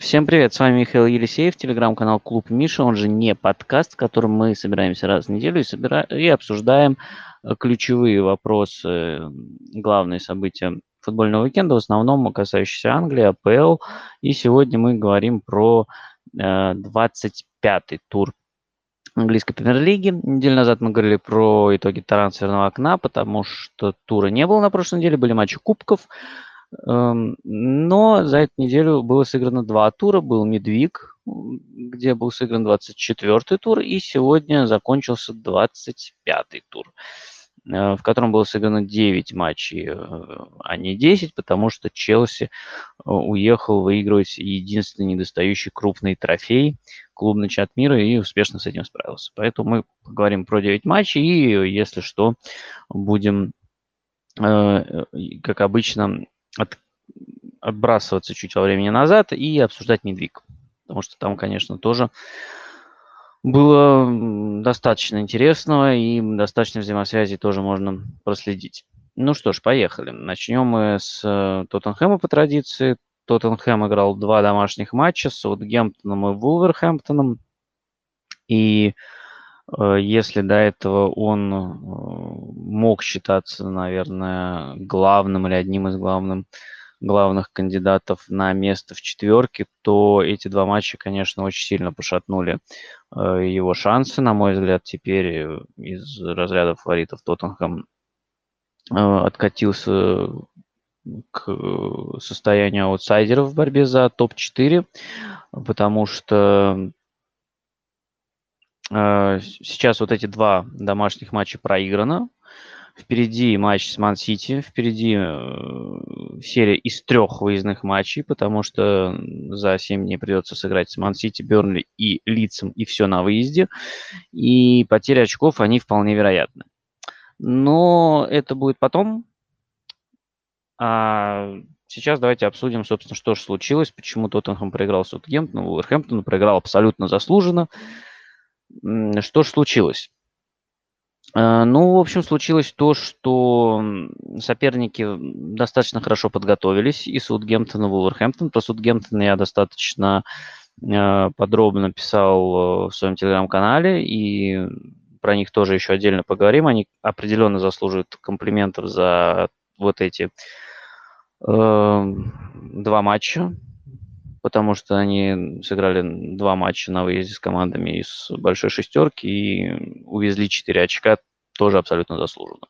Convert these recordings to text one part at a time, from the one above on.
Всем привет, с вами Михаил Елисеев, телеграм-канал Клуб Миша, он же не подкаст, в котором мы собираемся раз в неделю и, собира... и обсуждаем э, ключевые вопросы, главные события футбольного уикенда, в основном касающиеся Англии, АПЛ. И сегодня мы говорим про э, 25-й тур английской премьер-лиги. Неделю назад мы говорили про итоги трансферного окна, потому что тура не было на прошлой неделе, были матчи кубков. Эм, но за эту неделю было сыграно два тура. Был Медвиг, где был сыгран 24-й тур, и сегодня закончился 25-й тур, э, в котором было сыграно 9 матчей, э, а не 10, потому что Челси э, уехал выигрывать единственный недостающий крупный трофей клубный чат мира и успешно с этим справился. Поэтому мы поговорим про 9 матчей и, если что, будем, как обычно, от, отбрасываться чуть во времени назад и обсуждать Медвиг. Потому что там, конечно, тоже было достаточно интересного и достаточно взаимосвязи тоже можно проследить. Ну что ж, поехали. Начнем мы с э, Тоттенхэма по традиции. Тоттенхэм играл два домашних матча с Саутгемптоном и Вулверхэмптоном. И э, если до этого он э, мог считаться, наверное, главным или одним из главных главных кандидатов на место в четверке, то эти два матча, конечно, очень сильно пошатнули э, его шансы, на мой взгляд, теперь из разряда фаворитов Тоттенхэм откатился к состоянию аутсайдеров в борьбе за топ-4, потому что Э, сейчас вот эти два домашних матча проиграно. Впереди матч с Ман-Сити, впереди э, серия из трех выездных матчей, потому что за 7 дней придется сыграть с Ман-Сити, Бернли и Лицем, и все на выезде. И потери очков, они вполне вероятны. Но это будет потом. А сейчас давайте обсудим, собственно, что же случилось, почему Тоттенхэм проиграл Саутгемптону, Вулверхэмптону проиграл абсолютно заслуженно. Что ж случилось? Э, ну, в общем, случилось то, что соперники достаточно хорошо подготовились, и Саутгемптон, и Вулверхэмптон. Про Саутгемптон я достаточно э, подробно писал в своем телеграм-канале, и про них тоже еще отдельно поговорим. Они определенно заслуживают комплиментов за вот эти э, два матча, потому что они сыграли два матча на выезде с командами из большой шестерки и увезли 4 очка тоже абсолютно заслуженно.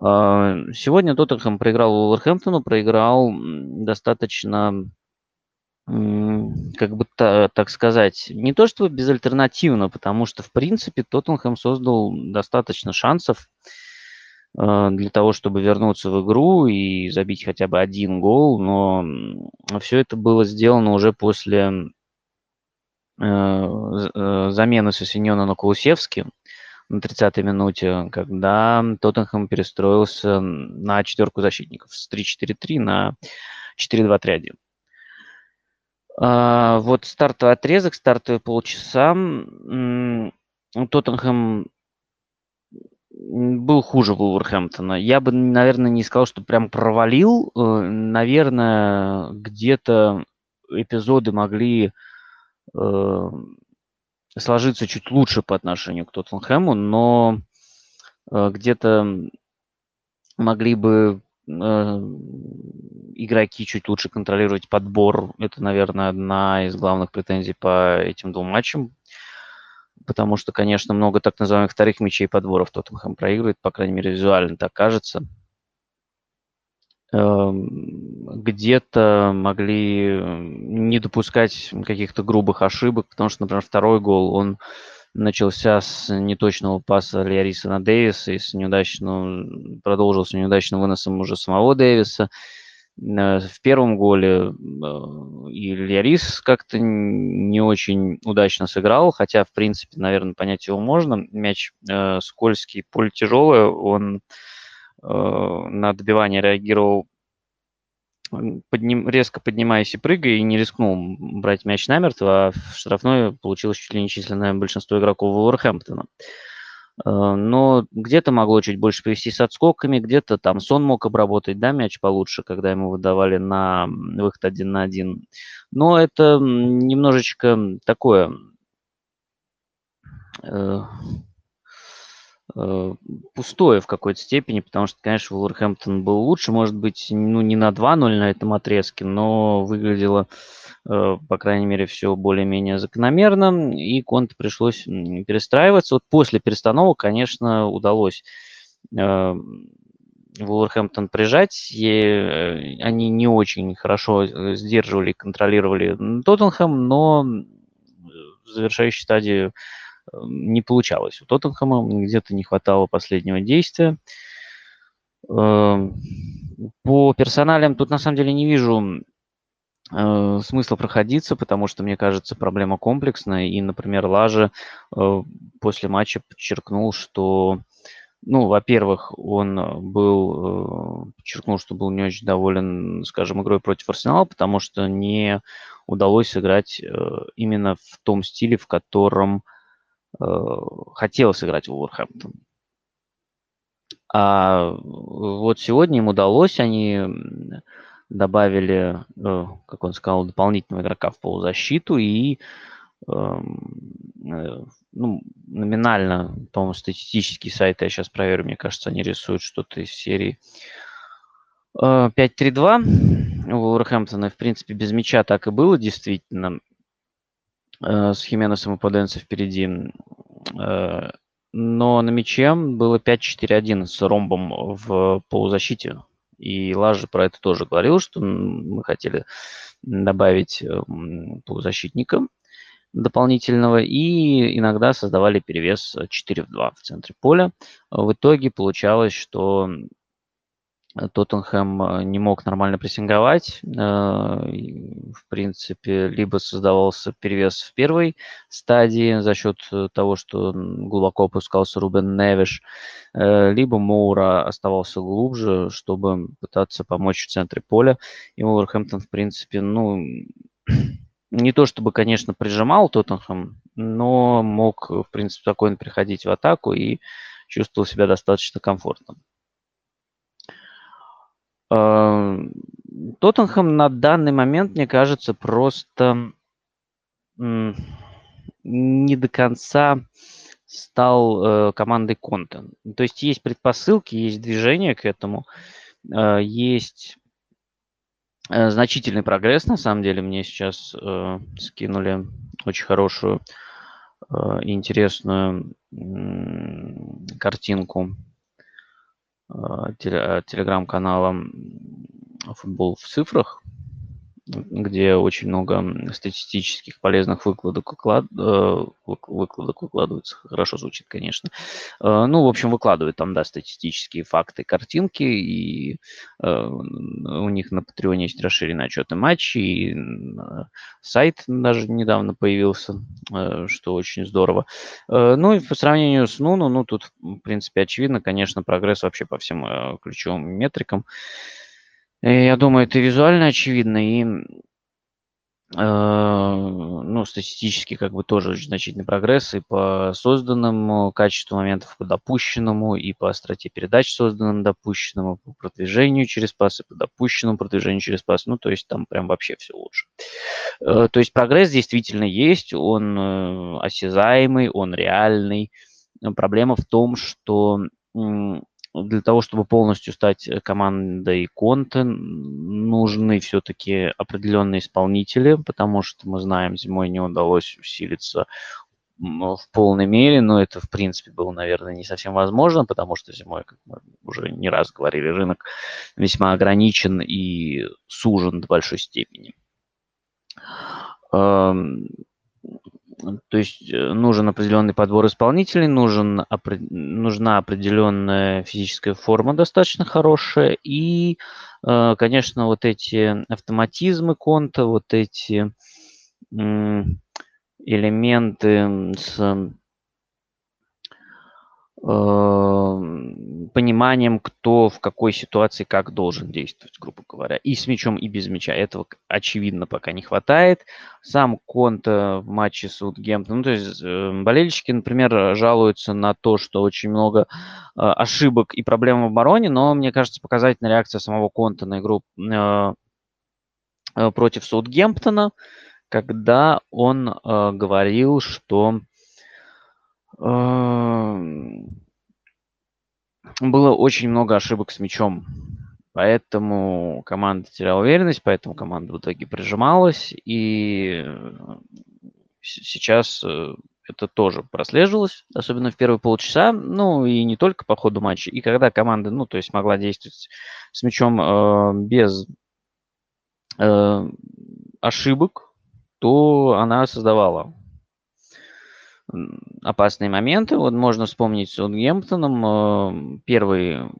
А, сегодня Тоттенхэм проиграл Уолверхэмптону, проиграл достаточно, как бы так сказать, не то что безальтернативно, потому что, в принципе, Тоттенхэм создал достаточно шансов для того, чтобы вернуться в игру и забить хотя бы один гол, но все это было сделано уже после э, э, замены Сосиньона на Кулусевски на 30-й минуте, когда Тоттенхэм перестроился на четверку защитников с 3-4-3 на 4-2-3-1. А, вот стартовый отрезок, стартовые полчаса. Тоттенхэм был хуже Вулверхэмптона. Я бы, наверное, не сказал, что прям провалил. Э, наверное, где-то эпизоды могли э, сложиться чуть лучше по отношению к Тоттенхэму, но э, где-то могли бы э, игроки чуть лучше контролировать подбор. Это, наверное, одна из главных претензий по этим двум матчам потому что, конечно, много так называемых вторых мячей подборов Тоттенхэм проигрывает, по крайней мере, визуально так кажется. Эм, где-то могли не допускать каких-то грубых ошибок, потому что, например, второй гол, он начался с неточного паса Лиариса на Дэвиса и с неудачного, продолжился неудачным выносом уже самого Дэвиса. В первом голе э, и Льярис как-то не очень удачно сыграл, хотя, в принципе, наверное, понять его можно. Мяч э, скользкий, поле тяжелое, он э, на добивание реагировал подним, резко поднимаясь и прыгая, и не рискнул брать мяч намертво, а в штрафной получилось чуть ли не численное большинство игроков Вулверхэмптона. Э, но где-то могло чуть больше привести с отскоками, где-то там Сон мог обработать, да, мяч получше, когда ему выдавали на выход один на один. Но это немножечко такое э, э, пустое в какой-то степени, потому что, конечно, Вулверхэмптон был лучше, может быть, ну, не на 2-0 на этом отрезке, но выглядело Э, по крайней мере, все более-менее закономерно, и Конте пришлось перестраиваться. Вот после перестановок, конечно, удалось э, Вулверхэмптон прижать. И э, они не очень хорошо сдерживали, контролировали Тоттенхэм, но в завершающей стадии не получалось. У Тоттенхэма где-то не хватало последнего действия. По персоналям тут на самом деле не вижу э, смысла проходиться, потому что, мне кажется, проблема комплексная. И, например, Лажа э, после матча подчеркнул, что, ну, во-первых, он был, э, подчеркнул, что был не очень доволен, скажем, игрой против Арсенала, потому что не удалось сыграть э, именно в том стиле, в котором э, хотел сыграть Уолверхэмптон. А вот сегодня им удалось, они добавили, э, как он сказал, дополнительного игрока в полузащиту и эм, э, ну, номинально, по-моему, статистический сайт, я сейчас проверю, мне кажется, они рисуют что-то из серии 5-3-2 э, у Вулверхэмптона, в принципе, без мяча так и было, действительно, с Хименесом и Поденцо впереди. Но на мяче было 5-4-1 с ромбом в полузащите. И Лажа про это тоже говорил, что мы хотели добавить эм, полузащитника дополнительного и иногда создавали перевес 4 в 2 в центре поля. В итоге получалось, что Тоттенхэм э, не мог нормально прессинговать. Э, в принципе, либо создавался перевес в первой стадии за счет э, того, что глубоко опускался Рубен Невиш, либо Моура оставался глубже, чтобы пытаться помочь в центре поля. И Уолверхэмптон, в принципе, ну, не то чтобы, конечно, прижимал Тоттенхэм, но мог, в принципе, спокойно приходить в атаку и чувствовал себя достаточно комфортно. Эм, Тоттенхэм на данный момент, мне кажется, просто не до конца стал э, командой Конте. То есть есть предпосылки, есть движение к этому, э, есть э, значительный прогресс, на самом деле. Мне сейчас скинули очень хорошую и интересную картинку телеграм-канала «Футбол в цифрах», где очень много статистических полезных выкладок, выклад, э, выкладок выкладывается. Хорошо звучит, конечно. Э, ну, в общем, выкладывают там, да, статистические факты, картинки, и э, у них на Патреоне есть расширенные отчеты матчей, и сайт даже недавно появился, что очень здорово. Ну, и по сравнению с Нуну, ну, тут, в принципе, очевидно, конечно, прогресс вообще по всем ключевым метрикам. Э, я думаю, это визуально очевидно и, э, ну, статистически как бы тоже очень значительный прогресс и по созданному качеству моментов, по допущенному, и по остроте передач созданным допущенному, по продвижению через пасы, по допущенному продвижению через пас. Ну, то есть там прям вообще все лучше. Э, то есть прогресс действительно есть, он осязаемый, он реальный. Проблема в том, что для того, чтобы полностью стать э, командой Конте, нужны все-таки определенные исполнители, потому что мы знаем, зимой не удалось усилиться в полной мере, но это, в принципе, было, наверное, не совсем возможно, потому что зимой, как мы уже не раз говорили, рынок весьма ограничен и сужен до большой степени. То есть э, нужен определенный подбор исполнителей, нужен, нужна определенная физическая форма достаточно хорошая. И, э, конечно, вот эти автоматизмы конта, вот эти элементы с пониманием, кто в какой ситуации как должен действовать, грубо говоря. И с мячом, и без мяча. Этого, очевидно, пока не хватает. Сам Конта в матче с Саутгемптон. Ну, то есть э, болельщики, например, жалуются на то, что очень много э, ошибок и проблем в обороне, но, мне кажется, показательная реакция самого Конта на игру э, э, против Саутгемптона, когда он э, говорил, что Эм, было очень много ошибок с мячом. Поэтому команда теряла уверенность, поэтому команда в итоге прижималась. И э, сейчас э, это тоже прослеживалось, особенно в первые полчаса, ну и не только по ходу матча. И когда команда, ну, то есть могла действовать с мячом э, без э, ошибок, то она создавала опасные моменты. Вот можно вспомнить с Саутгемптоном. Э, первый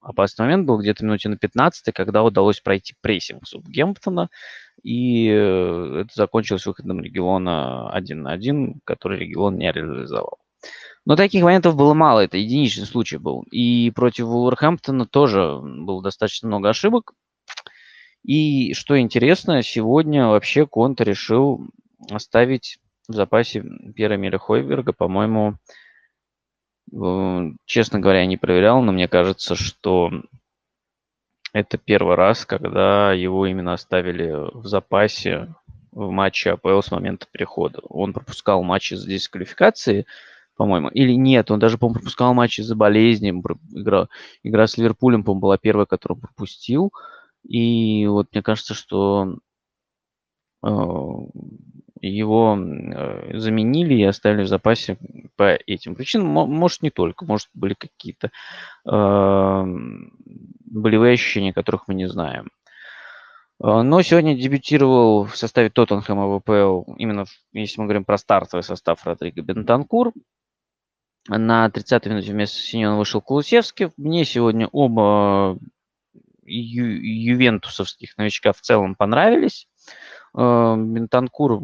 опасный момент был где-то минуте на 15, когда удалось пройти прессинг Саутгемптона, и э, это закончилось выходом региона 1 на 1, который регион не реализовал. Но таких моментов было мало, это единичный случай был. И против Вулверхэмптона тоже было достаточно много ошибок. И что интересно, сегодня вообще Конта решил оставить в запасе Пьера Миля Хойберга, по-моему, честно говоря, я не проверял, но мне кажется, что это первый раз, когда его именно оставили в запасе в матче АПЛ с момента перехода. Он пропускал матчи за дисквалификации, по-моему. Или нет, он даже, по-моему, пропускал матчи за болезни. Игра, игра с Ливерпулем, по-моему, была первая, которую он пропустил. И вот мне кажется, что э, его э, заменили и оставили в запасе по этим причинам. Может, не только, может, были какие-то э, болевые ощущения, которых мы не знаем. Э, но сегодня дебютировал в составе Тоттенхэма ВПЛ, именно если мы говорим про стартовый состав Родриго Бентанкур. На 30-й минуте вместо Синьона вышел Кулусевский. Мне сегодня оба ю- ювентусовских новичка в целом понравились. Э, Бентанкур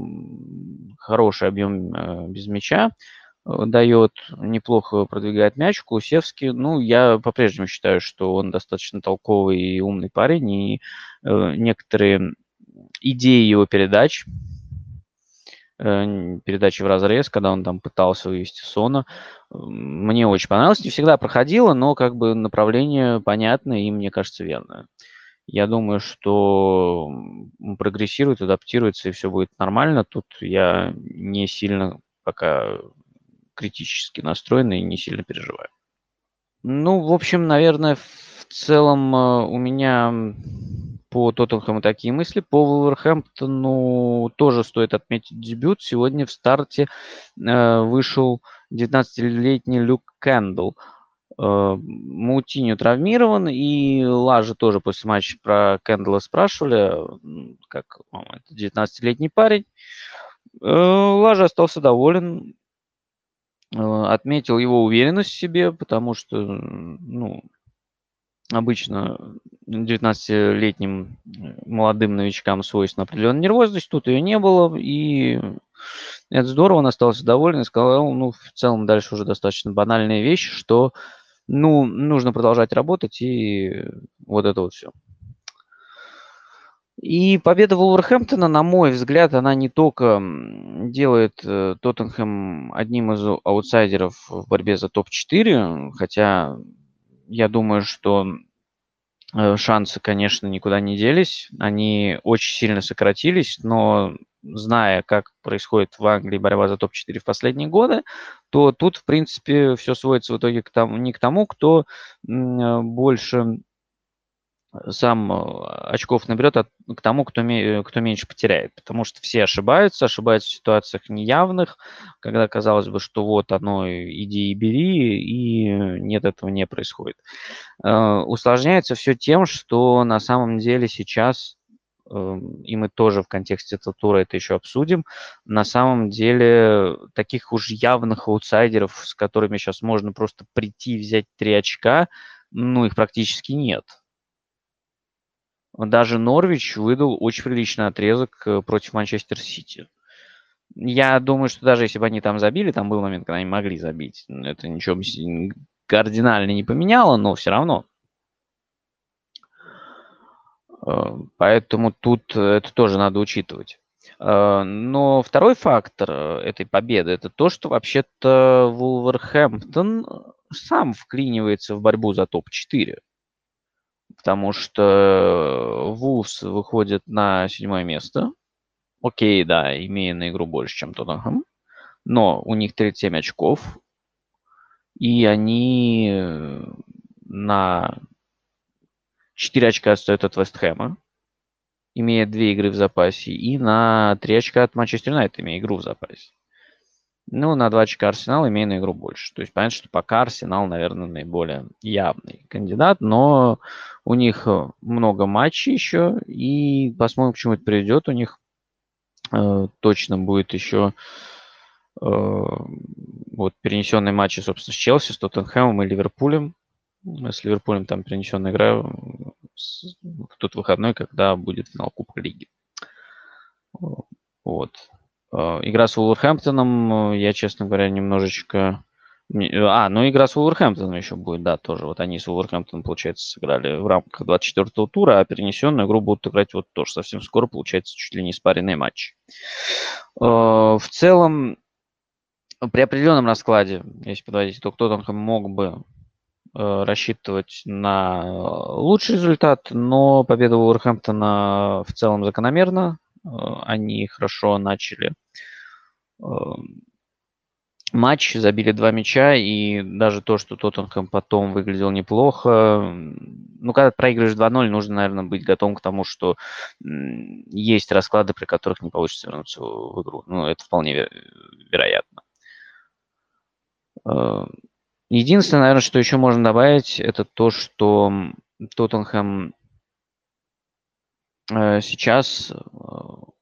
хороший объем э, без мяча э, дает, неплохо продвигает мяч. Кулусевский, ну, я по-прежнему считаю, что он достаточно толковый и умный парень, и некоторые идеи его передач, передачи в разрез, когда он там пытался вывести Сона, мне очень понравилось. Не всегда проходило, но как бы направление понятное и, мне кажется, верное. Я думаю, что прогрессирует, адаптируется, и все будет нормально. Тут я не сильно пока критически настроен и не сильно переживаю. Ну, в общем, наверное, в целом э, у меня по Тоттенхэму такие мысли. По Вулверхэмптону тоже стоит отметить дебют. Сегодня в старте э, вышел 19-летний Люк Кэндл. Э, Мутиню травмирован, и Лажа тоже после матча про Кэндала спрашивали, как это 19-летний парень. Э, Лажа остался доволен, э, отметил его уверенность в себе, потому что, ну, обычно 19-летним молодым новичкам свойственна определенная нервозность, тут ее не было, и это здорово, он остался доволен и сказал, ну, в целом дальше уже достаточно банальная вещь, что ну, нужно продолжать работать, и вот это вот все. И победа Вулверхэмптона, на мой взгляд, она не только делает э, Тоттенхэм одним из аутсайдеров в борьбе за топ-4, хотя я думаю, что э, шансы, конечно, никуда не делись. Они очень сильно сократились, но зная, как происходит в Англии борьба за топ-4 в последние годы, то тут, в принципе, все сводится в итоге к тому, не к тому, кто больше сам э, очков наберет, а к тому, кто, кто меньше потеряет. Потому что все ошибаются, ошибаются в ситуациях неявных, когда казалось бы, что вот оно, иди и бери, и нет, этого не происходит. Э, усложняется все тем, что на самом деле сейчас и мы тоже в контексте этого тура это еще обсудим, на самом деле таких уж явных аутсайдеров, с которыми сейчас можно просто прийти и взять три очка, ну, их практически нет. Даже Норвич выдал очень приличный отрезок э, против Манчестер Сити. Я думаю, что даже если бы они там забили, там был момент, когда они могли забить. Это ничего кардинально не поменяло, но все равно. Э, поэтому тут это тоже надо учитывать. Э, но второй фактор э, этой победы это то, что вообще-то Вулверхэмптон сам вклинивается в борьбу за топ-4. Потому что Вулс выходит на седьмое место. Окей, да, имея на игру больше, чем Тоттенхэм. Но у них 37 очков. И они на 4 очка отстают от Вестхэма имея две игры в запасе, и на 3 очка от Манчестер Юнайтед, имея игру в запасе. Ну, на 2 очка Арсенал, имея на игру больше. То есть понятно, что пока Арсенал, наверное, наиболее явный кандидат, но у них э, много матчей еще, и посмотрим, к чему это приведет. У них э, точно будет еще э, вот перенесенные матчи, собственно, с Челси, с Тоттенхэмом и Ливерпулем. С Ливерпулем там перенесенная игра в тот выходной, когда будет финал Кубка Лиги. Вот. А, игра с Уолверхэмптоном, я, честно говоря, немножечко... А, ну игра с Уолверхэмптоном еще будет, да, тоже. Вот они с Уолверхэмптоном, получается, сыграли в рамках 24-го тура, а перенесенную игру будут играть вот тоже совсем скоро, получается, чуть ли не спаренный матч. А, в целом, при определенном раскладе, если подводить итог, Тоттенхэм мог бы рассчитывать на лучший результат, но победа Уорхэмптона в целом закономерна. Э, они хорошо начали э, матч, забили два мяча, и даже то, что Тоттенхэм потом выглядел неплохо, ну, когда проигрываешь 2-0, нужно, наверное, быть готовым к тому, что есть расклады, при которых не получится вернуться в игру. Ну, это вполне вероятно. Единственное, наверное, что еще можно добавить, это то, что Тоттенхэм э, сейчас, э, в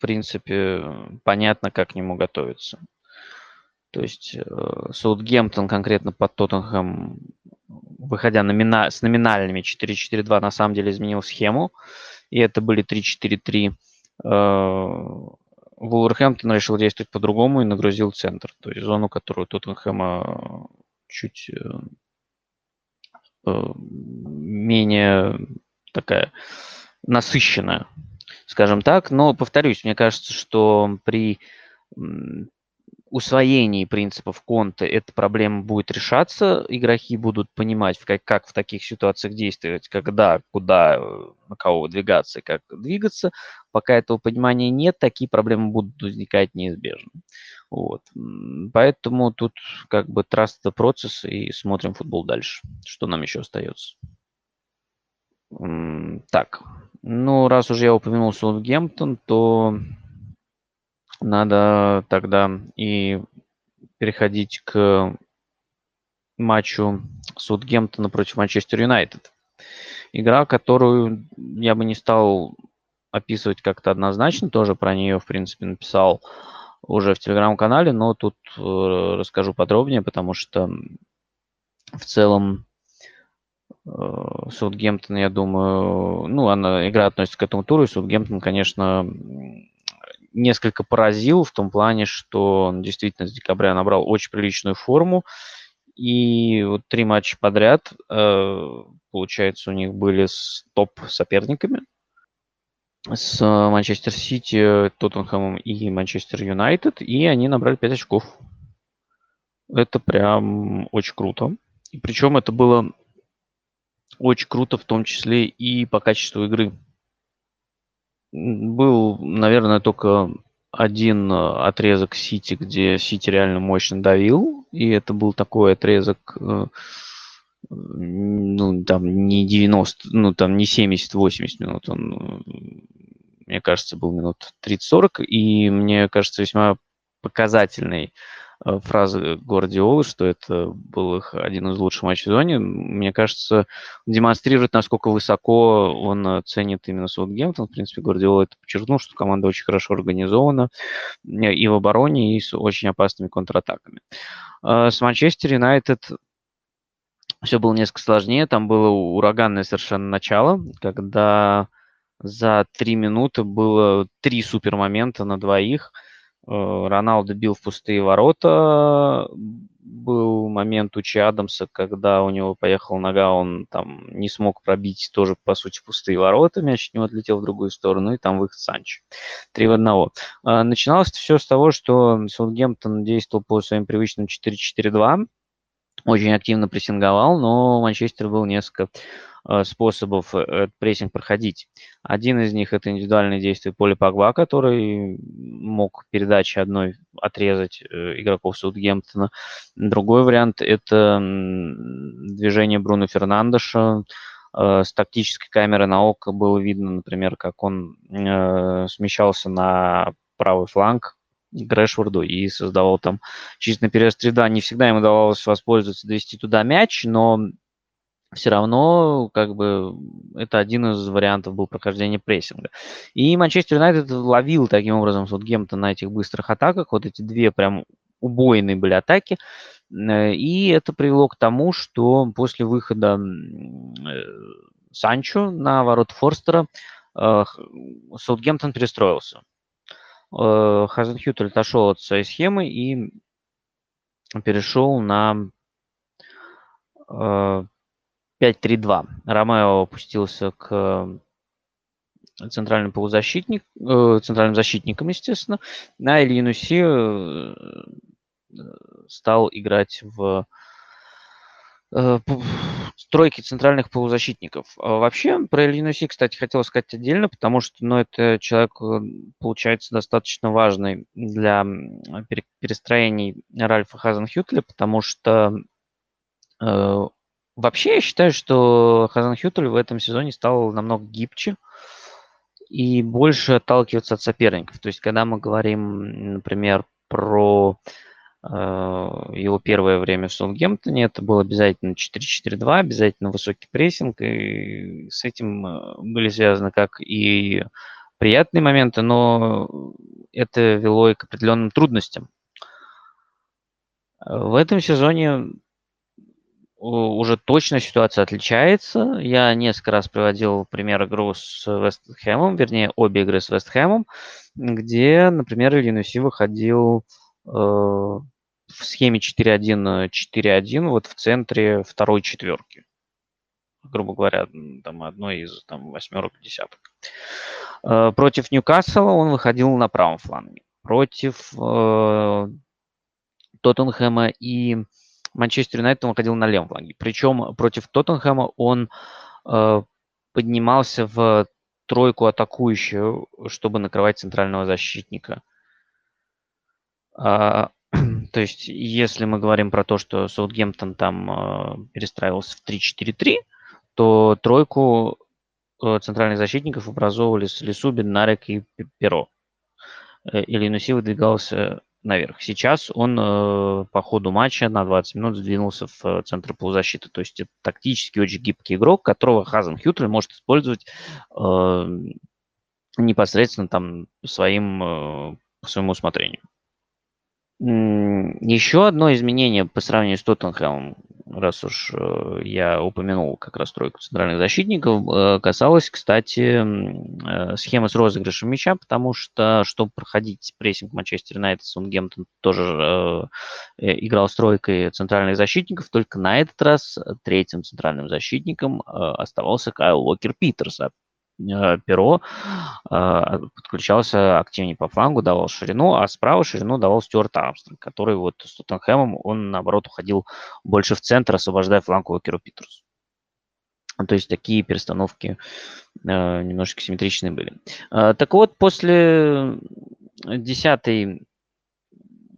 принципе, понятно, как к нему готовиться. То есть э, Саутгемптон конкретно под Тоттенхэм, выходя с номинальными 4-4-2, на самом деле изменил схему, и это были 3-4-3. Вулверхэмптон решил действовать по-другому и нагрузил центр, то есть зону, которую Тоттенхэма чуть э, э, менее такая насыщенная, скажем так. Но, повторюсь, мне кажется, что при усвоении принципов Конта эта проблема будет решаться, игроки будут понимать, как, как в таких ситуациях действовать, когда, куда, э, на кого выдвигаться и как двигаться. Пока этого понимания нет, такие проблемы будут возникать неизбежно. Вот. Поэтому тут как бы trust the процесс и смотрим футбол дальше. Что нам еще остается? Так, ну раз уже я упомянул Саутгемптон, то надо тогда и переходить к матчу Саутгемптона против Манчестер Юнайтед. Игра, которую я бы не стал описывать как-то однозначно, тоже про нее, в принципе, написал уже в телеграм-канале, но тут э, расскажу подробнее, потому что в целом э, Саутгемптон, я думаю, ну, она, игра относится к этому туру, и Саутгемптон, конечно, несколько поразил в том плане, что он действительно с декабря набрал очень приличную форму. И вот три матча подряд, э, получается, у них были с топ-соперниками. С Манчестер Сити, Тоттенхэмом и Манчестер Юнайтед. И они набрали 5 очков. Это прям очень круто. И причем это было очень круто в том числе и по качеству игры был, наверное, только один э, отрезок Сити, где Сити реально мощно давил, и это был такой отрезок, э, ну, там не 90, ну, там не 70-80 минут, он, мне кажется, был минут 30-40, и мне кажется, весьма показательный Э, фразы Гвардиолы, что это был их один из лучших матчей в сезоне, мне кажется, демонстрирует, насколько высоко он э, ценит именно Саутгемптон. В принципе, Гвардиола это подчеркнул, что команда очень хорошо организована э, и в обороне, и с очень опасными контратаками. С Манчестер Юнайтед все было несколько сложнее. Там было ураганное совершенно начало, когда за три минуты было три супермомента на двоих – Роналдо бил в пустые ворота. Был момент у Чи Адамса, когда у него поехала нога, он там не смог пробить тоже, по сути, пустые ворота. Мяч от него отлетел в другую сторону, и там выход Санчо. Три в одного. Начиналось все с того, что Саутгемптон действовал по своим привычным 4-4-2. Очень активно прессинговал, но Манчестер был несколько Э, способов э, прессинг проходить. Один из них – это индивидуальные действия Поли Погба, который мог передачи одной отрезать э, игроков Саутгемптона. Другой вариант – это движение Бруно Фернандеша. С тактической камеры на око было видно, например, как он смещался на правый фланг к Решфорду и создавал там чисто на период среда. Не всегда ему удавалось воспользоваться, довести туда мяч, но все равно как бы это один из вариантов был прохождения прессинга. И Манчестер Юнайтед ловил таким образом Саутгемптон на этих быстрых атаках. Вот эти две прям убойные были атаки. И это привело к тому, что после выхода э, Санчо на ворот Форстера э, Саутгемптон перестроился. Хазенхютель отошел от своей схемы и перешел на 5-3-2. Ромео опустился к центральным полузащитник, э, центральным защитником, естественно. На Ильинуси э, стал играть в э, стройки центральных полузащитников. А вообще, про Ильинуси, кстати, хотел сказать отдельно, потому что ну, это человек, э, получается, достаточно важный для перестроений Ральфа Хазенхютля, потому что э, Вообще, я считаю, что Хазенхютель в этом сезоне стал намного гибче и больше отталкиваться от соперников. То есть, когда мы говорим, например, про э, его первое время в Саутгемптоне, это было обязательно 4-4-2, обязательно высокий прессинг, и с этим э, были связаны как и приятные моменты, но это вело и к определенным трудностям. В этом сезоне уже точно ситуация отличается. Я несколько раз приводил пример игру с Вестхэмом, вернее, обе игры с Вестхэмом, где, например, Ильинуси выходил э, в схеме 4-1-4-1 вот в центре второй четверки. Грубо говоря, там одной из там, восьмерок, десяток. Э, против Ньюкасла он выходил на правом фланге. Против э, Тоттенхэма и Манчестер Юнайтед он выходил на левом фланге. Причем против Тоттенхэма он э, поднимался в тройку атакующую, чтобы накрывать центрального защитника. А, то есть, если мы говорим про то, что Саутгемптон там э, перестраивался в 3-4-3, то тройку э, центральных защитников образовывали Лисубин, Нарек и Перо. Э, Или Нуси выдвигался наверх. Сейчас он э, по ходу матча на 20 минут сдвинулся в э, центр полузащиты. То есть это тактически очень гибкий игрок, которого Хазен Хьютель может использовать э, непосредственно там своим, э, по своему усмотрению. Еще одно изменение по сравнению с Тоттенхэмом, раз уж э, я упомянул как раз тройку центральных защитников, э, касалось, кстати, э, схемы с розыгрышем мяча, потому что, чтобы проходить прессинг Манчестер Юнайтед, Сунгемптон тоже играл с тройкой центральных защитников, только на этот раз третьим центральным защитником оставался Кайл Уокер Питерс, перо э, подключался активнее по флангу, давал ширину, а справа ширину давал Стюарт Армстронг, который вот с Тоттенхэмом, он, наоборот, уходил больше в центр, освобождая фланг Уокеру Питерсу. То есть такие перестановки э, немножечко симметричные были. Э, так вот, после десятой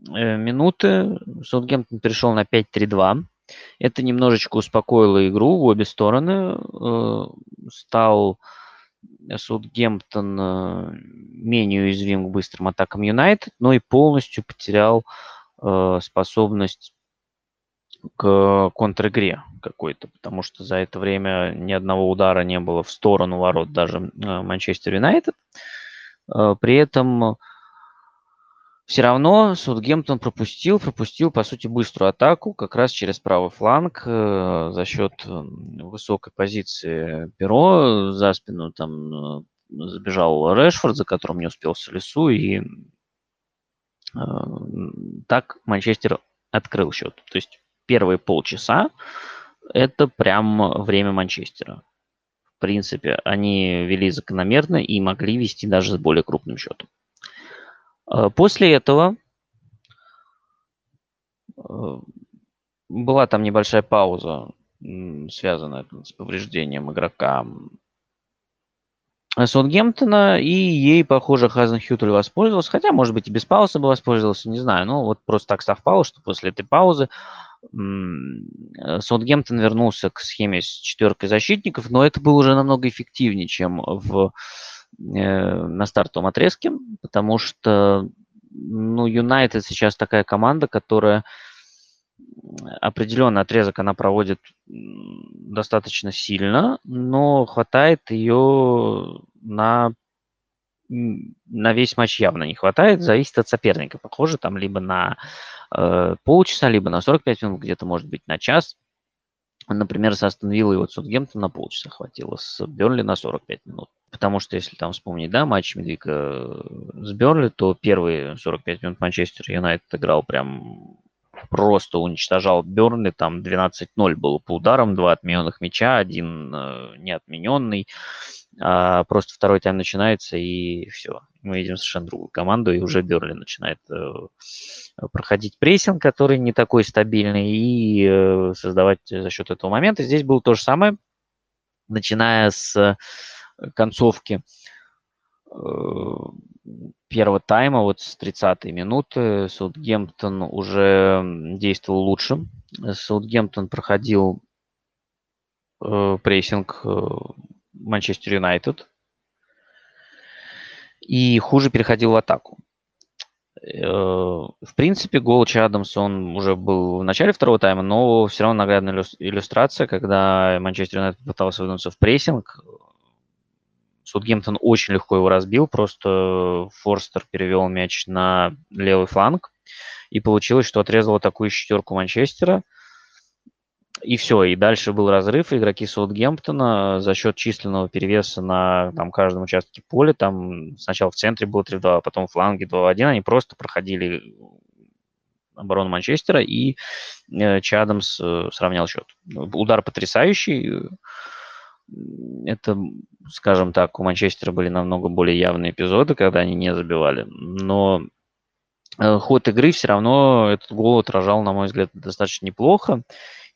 э, минуты Саутгемптон перешел на 5-3-2. Это немножечко успокоило игру в обе стороны. Э, стал Саутгемптон э, менее уязвим к быстрым атакам Юнайтед, но и полностью потерял э, способность к контр-игре какой-то, потому что за это время ни одного удара не было в сторону ворот даже э, Манчестер Юнайтед. При этом все равно Саутгемптон пропустил, пропустил, по сути, быструю атаку как раз через правый фланг э, за счет э, высокой позиции Перо. За спину там э, забежал Решфорд, за которым не успел Солису, и так Манчестер открыл счет. То есть первые полчаса это прям время Манчестера. В принципе, они вели закономерно и могли вести даже с более крупным счетом. После этого была там небольшая пауза, связанная с повреждением игрока Саутгемптона, и ей, похоже, Хазен Хютель воспользовался, хотя, может быть, и без паузы бы воспользовался, не знаю, но вот просто так совпало, что после этой паузы Саутгемптон вернулся к схеме с четверкой защитников, но это было уже намного эффективнее, чем в, э, на стартовом отрезке, потому что ну, Юнайтед сейчас такая команда, которая определенный отрезок она проводит достаточно сильно, но хватает ее на, на весь матч явно не хватает, зависит от соперника. Похоже, там либо на э, полчаса, либо на 45 минут, где-то может быть на час. Например, с Астон Виллой вот Сутгемптон на полчаса хватило, с Бернли на 45 минут. Потому что, если там вспомнить, да, матч Медвика э, с Бернли, то первые 45 минут Манчестер Юнайтед играл прям просто уничтожал Бернли, там 12-0 было по ударам, два отмененных мяча, один э, неотмененный. А просто второй тайм начинается, и все. Мы видим совершенно другую команду, и уже Берли начинает э, проходить прессинг, который не такой стабильный, и э, создавать за счет этого момента. Здесь было то же самое, начиная с концовки э, первого тайма, вот с 30-й минуты, Саутгемптон уже действовал лучше. Саутгемптон проходил э, прессинг э, Манчестер Юнайтед и хуже переходил в атаку. Э, в принципе, гол Чадамса, он уже был в начале второго тайма, но все равно наглядная иллюстрация, когда Манчестер Юнайтед пытался выдвинуться в прессинг, Саутгемптон очень легко его разбил, просто Форстер перевел мяч на левый фланг, и получилось, что отрезал такую четверку Манчестера, и все, и дальше был разрыв, игроки Саутгемптона за счет численного перевеса на там, каждом участке поля, там сначала в центре было 3-2, а потом в фланге 2-1, они просто проходили оборону Манчестера, и э, Чадамс э, сравнял счет. Удар потрясающий, это, скажем так, у Манчестера были намного более явные эпизоды, когда они не забивали. Но э, ход игры все равно этот гол отражал, на мой взгляд, достаточно неплохо.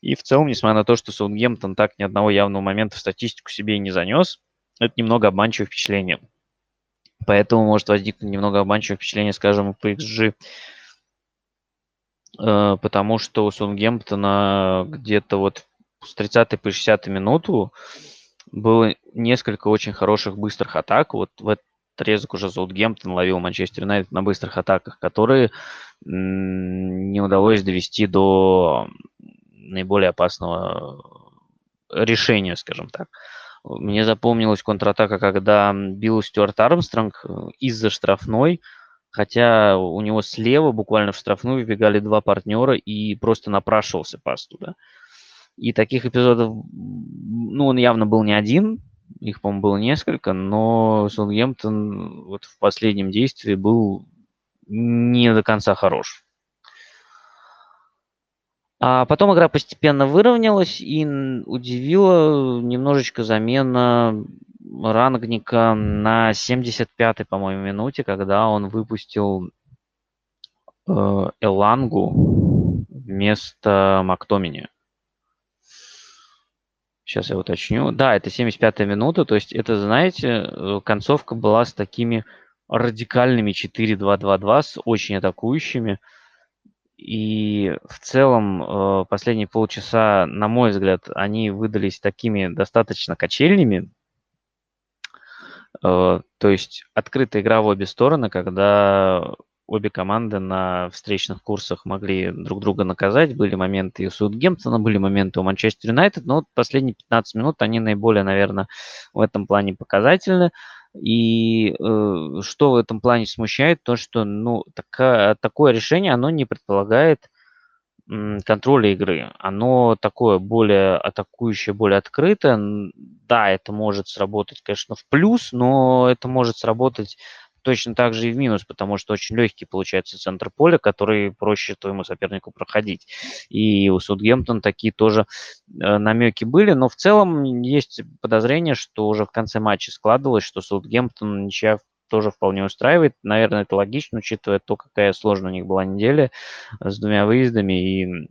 И в целом, несмотря на то, что Саутгемптон так ни одного явного момента в статистику себе и не занес, это немного обманчивое впечатление. Поэтому может возникнуть немного обманчивое впечатление, скажем, по XG, э, потому что у Саутгемптона где-то вот с 30 по 60 минуту было несколько очень хороших быстрых атак. Вот в этот отрезок уже Саутгемптон ловил Манчестер Юнайтед на быстрых атаках, которые не удалось довести до наиболее опасного решения, скажем так. Мне запомнилась контратака, когда бил Стюарт Армстронг э, из-за штрафной, хотя у него слева буквально в штрафную выбегали два партнера и просто напрашивался пас туда. И таких эпизодов, ну, он явно был не один, их, по-моему, было несколько, но Саутгемптон вот в последнем действии был не до конца хорош. А потом игра постепенно выровнялась и удивила немножечко замена Рангника на 75-й, по-моему, минуте, когда он выпустил э, Элангу вместо Мактомини. Сейчас я уточню. Да, это 75-я минута, то есть это, знаете, э, концовка была с такими радикальными 4-2-2-2, с очень атакующими. И в целом э, последние полчаса, на мой взгляд, они выдались такими достаточно качельными. Э, то есть открытая игра в обе стороны, когда обе команды на встречных курсах могли друг друга наказать. Были моменты и у Саутгемптона, были моменты у Манчестер Юнайтед, но вот последние 15 минут они наиболее, наверное, в этом плане показательны. И э, что в этом плане смущает, то что ну, така, такое решение, оно не предполагает м, контроля игры. Оно такое более атакующее, более открытое. Да, это может сработать, конечно, в плюс, но это может сработать точно так же и в минус, потому что очень легкий получается центр поля, который проще твоему сопернику проходить. И у Саутгемптон такие тоже э, намеки были, но в целом есть подозрение, что уже в конце матча складывалось, что Саутгемптон ничья тоже вполне устраивает. Наверное, это логично, учитывая то, какая сложная у них была неделя с двумя выездами и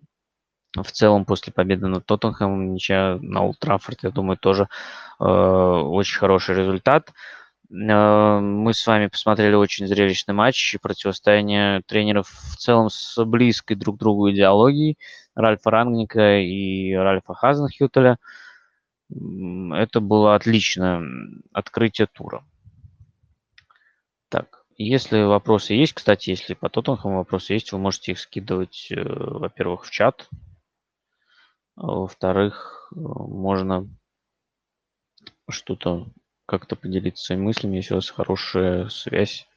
в целом после победы над Тоттенхэмом ничья на Олд я думаю, тоже э, очень хороший результат. Э, мы с вами посмотрели очень зрелищный матч и противостояние тренеров в целом с близкой друг к другу идеологией Ральфа Рангника и Ральфа Хазенхютеля. Это было отличное открытие тура. Так, если вопросы есть, кстати, если по Тоттенхэму вопросы есть, вы можете их скидывать, э, во-первых, в чат, во-вторых, э, можно что-то как-то поделиться своими мыслями, если у вас хорошая связь.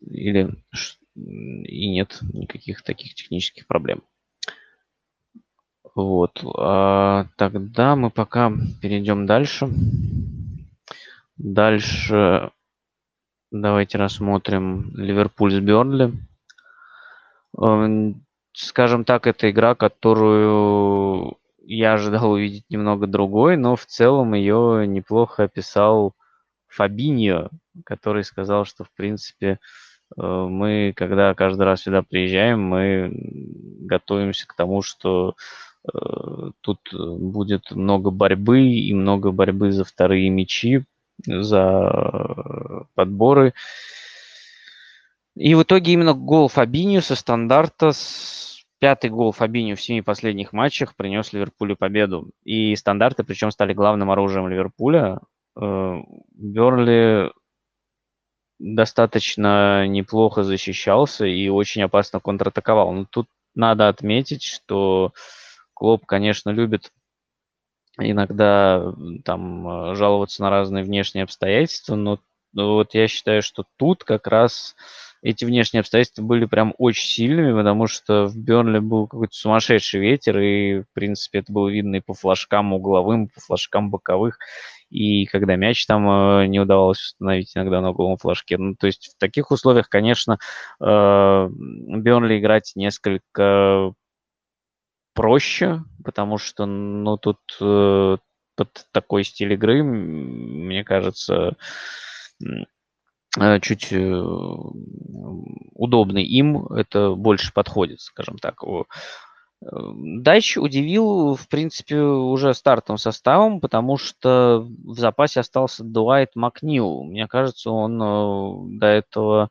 Или и нет никаких таких технических проблем. Вот. А тогда мы пока перейдем дальше. Дальше давайте рассмотрим Ливерпуль с Бернли. Эм, скажем так, это игра, которую я ожидал увидеть немного другой, но в целом ее неплохо описал Фабиньо, который сказал, что, в принципе, э, мы, когда каждый раз сюда приезжаем, мы готовимся к тому, что э, тут будет много борьбы и много борьбы за вторые мячи, за подборы. И в итоге именно гол Фабинью со стандарта, с пятый гол Фабинью в семи последних матчах принес Ливерпулю победу. И стандарты, причем, стали главным оружием Ливерпуля. Э, Берли достаточно неплохо защищался и очень опасно контратаковал. Но тут надо отметить, что Клоп, конечно, любит иногда там э, жаловаться на разные внешние обстоятельства, но вот я считаю, что тут как раз эти внешние обстоятельства были прям очень сильными, потому что в Бернли был какой-то сумасшедший ветер, и, в принципе, это было видно и по флажкам угловым, по флажкам боковых, и когда мяч там э, не удавалось установить иногда на угловом флажке. Ну, то есть в таких условиях, конечно, э, Бернли играть несколько проще, потому что, ну, тут э, под такой стиль игры, мне кажется, чуть э, удобный им, это больше подходит, скажем так. Э, Дайч удивил, в принципе, уже стартовым составом, потому что в запасе остался Дуайт Макнил. Мне кажется, он до этого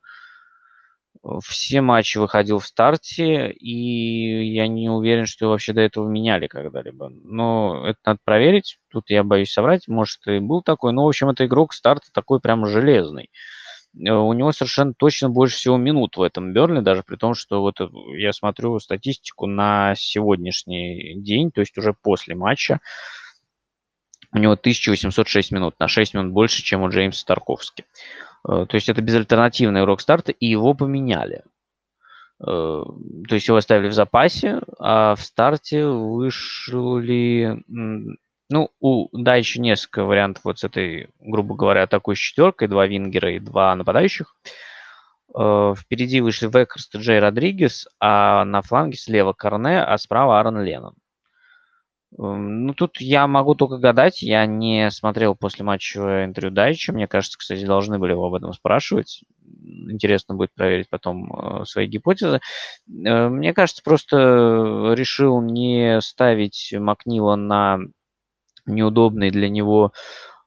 все матчи выходил в старте, и я не уверен, что вообще до этого меняли когда-либо. Но это надо проверить. Тут я боюсь соврать. Может, и был такой. Но, в общем, это игрок старта такой прям железный. Э, у него совершенно точно больше всего минут в этом Берли, даже при том, что вот э, я смотрю статистику на сегодняшний день, то есть уже после матча, у него 1806 минут, на 6 минут больше, чем у Джеймса Тарковски. Э, то есть это безальтернативный урок старта, и его поменяли. То есть его оставили в запасе, а в старте вышли ну, у да, еще несколько вариантов вот с этой, грубо говоря, атакующей четверкой, два вингера и два нападающих. Э, впереди вышли Векерст и Джей Родригес, а на фланге слева Корне, а справа Аарон Леннон. Эм, ну, тут я могу только гадать. Я не смотрел после матча интервью Дайча. Мне кажется, кстати, должны были его об этом спрашивать. Интересно будет проверить потом э, свои гипотезы. Э, мне кажется, просто решил не ставить Макнила на неудобный для него,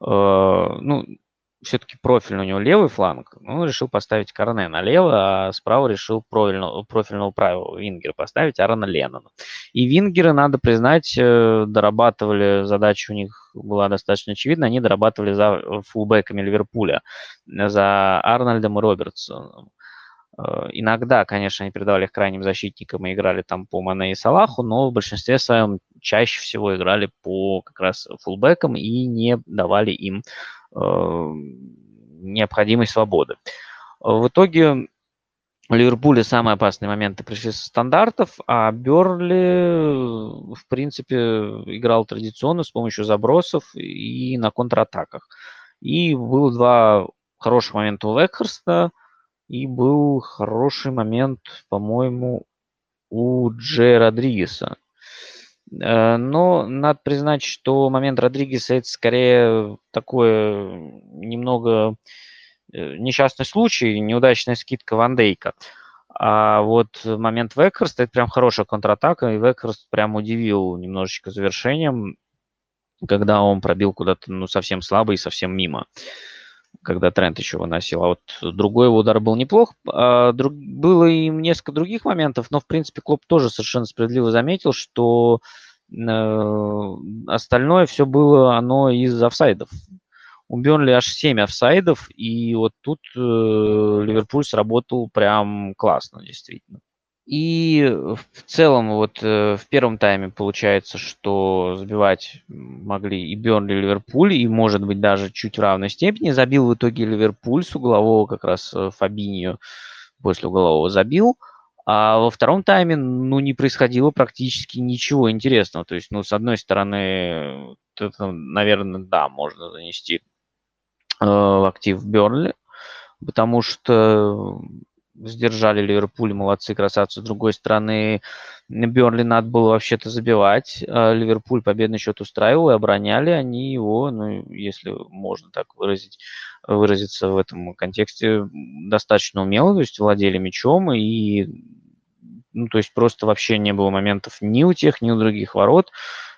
э, ну, все-таки профильный у него левый фланг, он решил поставить Корне налево, а справа решил профильного, профильного правого вингера поставить Аарона Леннона. И вингеры, надо признать, э, дорабатывали, задача у них была достаточно очевидна, они дорабатывали за фулбеками Ливерпуля, за Арнольдом и Робертсоном. Э, иногда, конечно, они передавали их крайним защитникам и играли там по Мане и Салаху, но в большинстве своем чаще всего играли по как раз фулбекам и не давали им э, необходимой свободы. В итоге у Ливерпуля самые опасные моменты пришли со стандартов, а Берли, в принципе, играл традиционно с помощью забросов и на контратаках. И было два хороший момент у Векхерста, и был хороший момент, по-моему, у Джей Родригеса. Э, но надо признать, что момент Родригеса это скорее такое немного э, несчастный случай, неудачная скидка Ван Дейка. А вот момент Векхерста это прям хорошая контратака, и Векхерст прям удивил немножечко завершением, когда он пробил куда-то ну, совсем слабо и совсем мимо когда Трент еще выносил. А вот другой его удар был неплох. А, друг, было и несколько других моментов, но, в принципе, Клоп тоже совершенно справедливо заметил, что э, остальное все было оно из офсайдов. У Бернли аж 7 офсайдов, и вот тут э, Ливерпуль сработал прям классно, действительно. И в целом вот э, в первом тайме получается, что забивать могли и Бернли, и Ливерпуль, и, может быть, даже чуть в равной степени. Забил в итоге Ливерпуль с углового как раз э, Фабинью после углового забил. А во втором тайме, ну, не происходило практически ничего интересного. То есть, ну, с одной стороны, это, наверное, да, можно занести э, в актив Бернли, потому что сдержали Ливерпуль, молодцы, красавцы. С другой стороны, Бернли надо было вообще-то забивать. А Ливерпуль победный счет устраивал, и обороняли они его, ну, если можно так выразить, выразиться в этом контексте, достаточно умело, то есть владели мячом, и, ну, то есть просто вообще не было моментов ни у тех, ни у других ворот.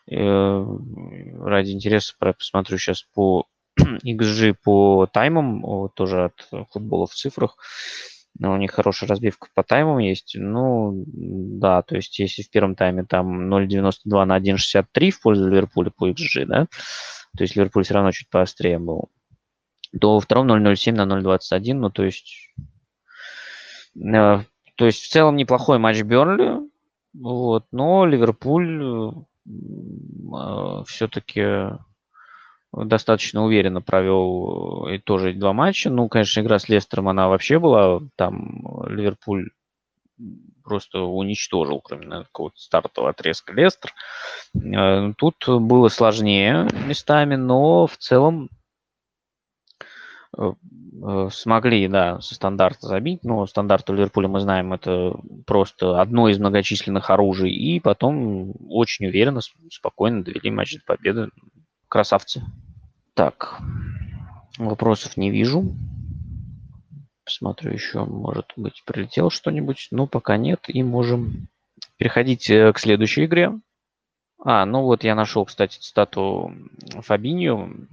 Э, ради интереса посмотрю сейчас по XG по таймам, тоже от футбола в цифрах у них хорошая разбивка по таймам есть. Ну, да, то есть если в первом тайме там 0.92 на 1.63 в пользу Ливерпуля по XG, да, то есть Ливерпуль все равно чуть поострее был, то во втором 0.07 на 0.21, ну, то есть... Э, то есть в целом неплохой матч Бернли, вот, но Ливерпуль э, все-таки достаточно уверенно провел э, и тоже два матча. Ну, конечно, игра с Лестером, она вообще была, там Ливерпуль просто уничтожил, кроме какого-то стартового отрезка Лестер. Э, тут было сложнее местами, но в целом э, смогли, да, со стандарта забить, но стандарт у Ливерпуля, мы знаем, это просто одно из многочисленных оружий, и потом очень уверенно, спокойно довели матч до победы. Красавцы. Так, вопросов не вижу. Посмотрю еще, может быть, прилетело что-нибудь. Ну, пока нет, и можем переходить э, к следующей игре. А, ну вот я нашел, кстати, цитату Фабинью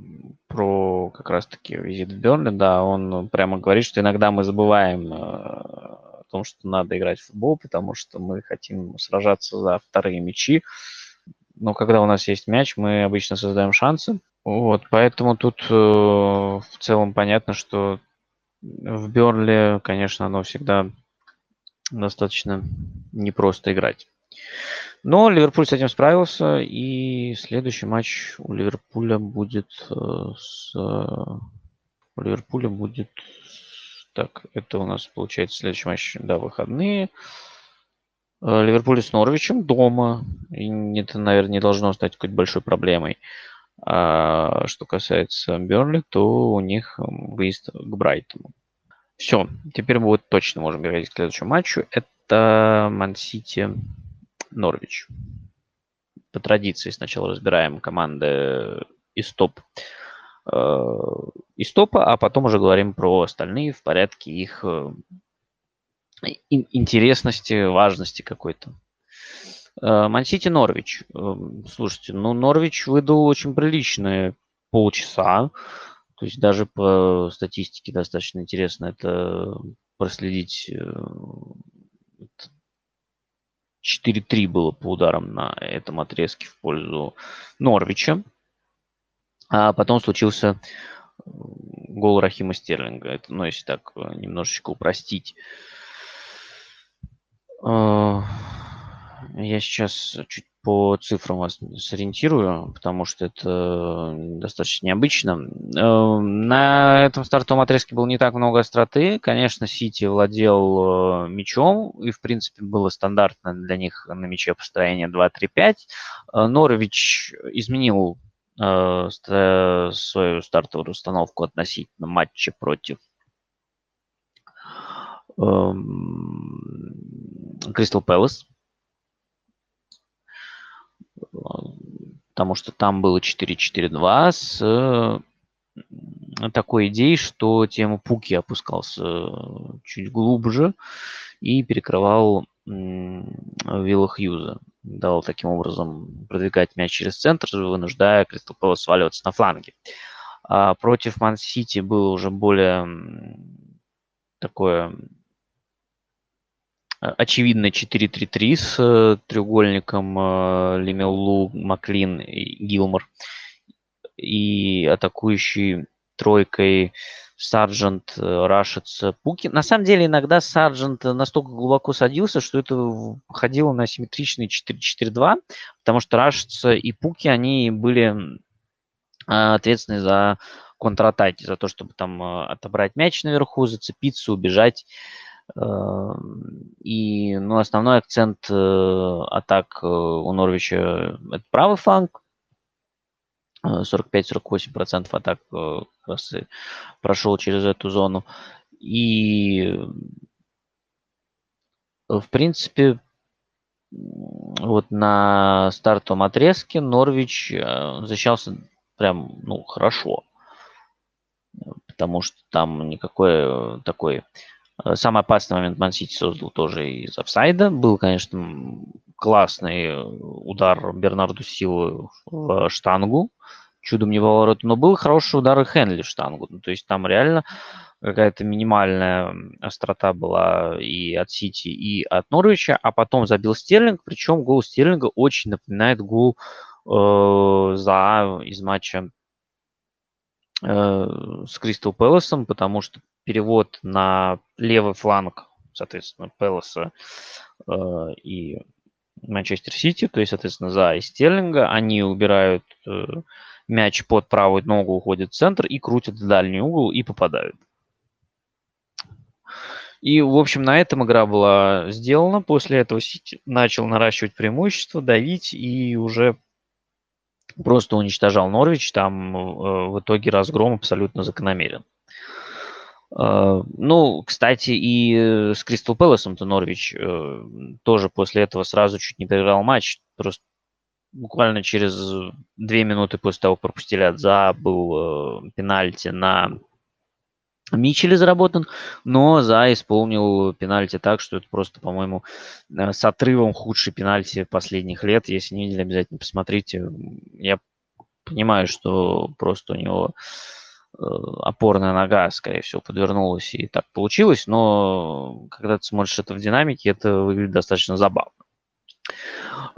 про как раз-таки визит в Бернли. Да, он прямо говорит, что иногда мы забываем э, о том, что надо играть в футбол, потому что мы хотим сражаться за вторые мячи. Но когда у нас есть мяч, мы обычно создаем шансы. Вот, поэтому тут э, в целом понятно, что в Бернли, конечно, оно всегда достаточно непросто играть. Но Ливерпуль с этим справился, и следующий матч у Ливерпуля будет э, с... У Ливерпуля будет... Так, это у нас получается следующий матч, да, выходные. Э, Ливерпуль с Норвичем дома. И это, наверное, не должно стать какой-то большой проблемой. А что касается Бернли, то у них выезд к Брайтону. Все, теперь мы вот точно можем переходить к следующему матчу. Это Ман-Сити Норвич. По традиции сначала разбираем команды из топ э, из топа, а потом уже говорим про остальные в порядке их э, интересности, важности какой-то. Э, Мансити Норвич. Эм, слушайте, ну Норвич выдал очень приличные полчаса. То есть даже по статистике достаточно интересно это проследить. 4-3 э, было по ударам на этом отрезке в пользу Норвича. А потом случился э, гол Рахима Стерлинга. Это, ну, если так немножечко упростить. Я сейчас чуть по цифрам вас сориентирую, потому что это достаточно необычно. Эм, на этом стартовом отрезке было не так много остроты. Конечно, Сити владел э, мячом, и, в принципе, было стандартно для них на мяче построение 2-3-5. Э, Норвич изменил э, свою стартовую установку относительно матча против Кристал Пэлас. Потому что там было 4-4-2 с такой идеей, что тема Пуки опускался чуть глубже и перекрывал Вилла Хьюза. Дал таким образом продвигать мяч через центр, вынуждая Кристал Пэлас сваливаться на фланге. А против Ман-Сити было уже более такое очевидно 4-3-3 с э, треугольником э, Лемелу, Маклин и Гилмор. И атакующий тройкой Сарджент, э, Рашец, Пуки. На самом деле иногда Сарджент настолько глубоко садился, что это ходило на симметричный 4-4-2, потому что Рашец и Пуки, они были ответственны за контратаки, за то, чтобы там отобрать мяч наверху, зацепиться, убежать. Эм, и ну, основной акцент э, атак э, у Норвича – это правый фланг. 45-48% э, атак как раз и прошел через эту зону. И, в принципе, вот на стартовом отрезке Норвич защищался прям, ну, хорошо. Потому что там никакой такой самый опасный момент Мансити создал тоже из офсайда. Был, конечно, классный удар Бернарду Силы в штангу. Чудом не поворот, но был хороший удар и Хенли в штангу. Ну, то есть там реально какая-то минимальная острота была и от Сити, и от Норвича, а потом забил Стерлинг, причем гол Стерлинга очень напоминает гол э, за из матча э, с Кристал Пэласом, потому что перевод на левый фланг, соответственно, Пелоса э, и Манчестер Сити, то есть, соответственно, за и Стерлинга. Они убирают э, мяч под правую ногу, уходит в центр и крутят в дальний угол и попадают. И, в общем, на этом игра была сделана. После этого Сити начал наращивать преимущество, давить и уже просто уничтожал Норвич. Там э, в итоге разгром абсолютно закономерен. А, ну, кстати, и э, с Кристал Пэласом-то Норвич э, тоже после этого сразу чуть не проиграл матч. Просто буквально через две минуты после того, как пропустили от За, был э, пенальти на Мичеле заработан, но За исполнил пенальти так, что это просто, по-моему, с отрывом худший пенальти последних лет. Если не видели, обязательно посмотрите. Я понимаю, что просто у него Э, опорная нога, скорее всего, подвернулась и так получилось, но когда ты смотришь это в динамике, это выглядит достаточно забавно.